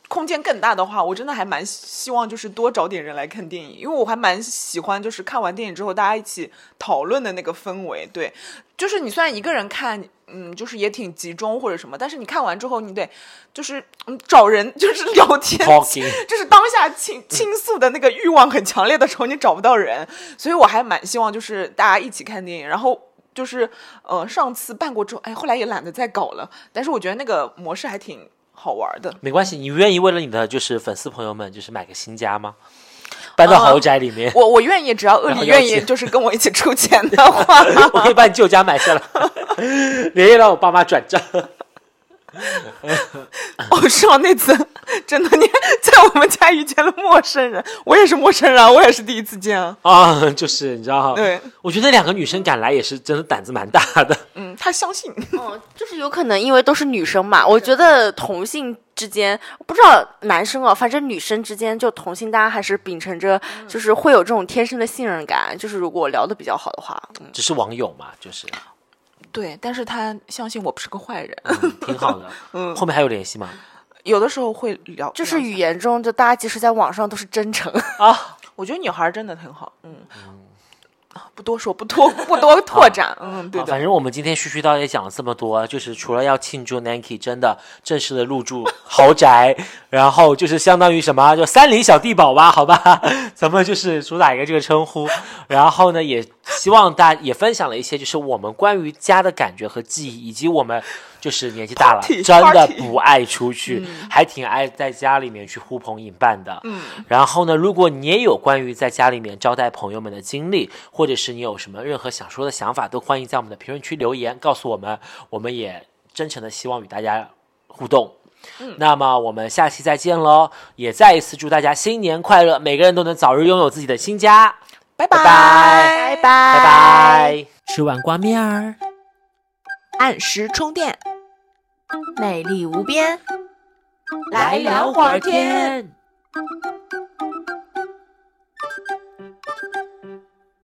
空间更大的话，我真的还蛮希望就是多找点人来看电影，因为我还蛮喜欢就是看完电影之后大家一起讨论的那个氛围。对，就是你虽然一个人看，嗯，就是也挺集中或者什么，但是你看完之后，你得就是嗯找人就是聊天 [LAUGHS] 就是当下倾倾诉的那个欲望很强烈的时候，你找不到人，所以我还蛮希望就是大家一起看电影，然后。就是，呃，上次办过之后，哎，后来也懒得再搞了。但是我觉得那个模式还挺好玩的。没关系，你愿意为了你的就是粉丝朋友们，就是买个新家吗？搬到豪宅里面，我我愿意，只要鳄然后里愿意，就是跟我一起出钱的话，[LAUGHS] 我可以把你旧家买下来，[LAUGHS] 连夜让我爸妈转账。[LAUGHS] 哦，是啊，那次真的，你在我们家遇见了陌生人，我也是陌生人啊，我也是第一次见啊。啊，就是你知道，对，我觉得两个女生敢来也是真的胆子蛮大的。嗯，她相信，嗯，就是有可能因为都是女生嘛，我觉得同性之间，不知道男生哦，反正女生之间就同性，大家还是秉承着就是会有这种天生的信任感，就是如果聊的比较好的话，嗯，只是网友嘛，就是、对，但是他相信我不是个坏人，嗯、挺好的。[LAUGHS] 嗯，后面还有联系吗？有的时候会聊，就是语言中就大家即使在网上都是真诚。啊，[LAUGHS] 我觉得女孩真的挺好，嗯。啊不多说，不多不多拓展，嗯，对。反正我们今天絮絮叨叨也讲了这么多，就是除了要庆祝 Nancy 真的正式的入住豪宅，[LAUGHS] 然后就是相当于什么，就三菱小地堡吧，好吧，[LAUGHS] 咱们就是主打一个这个称呼。然后呢，也希望大家也分享了一些，就是我们关于家的感觉和记忆，以及我们就是年纪大了 [LAUGHS] Party，真的不爱出去，还挺爱在家里面去呼朋引伴的。嗯，然后呢，如果你也有关于在家里面招待朋友们的经历，或者是你有什么任何想说的想法，都欢迎在我们的评论区留言告诉我们，我们也真诚的希望与大家互动。嗯那么我们下期再见喽！也再一次祝大家新年快乐，每个人都能早日拥有自己的新家。拜拜拜拜拜拜！吃碗挂面儿。按时充电。美丽无边，来聊会儿天。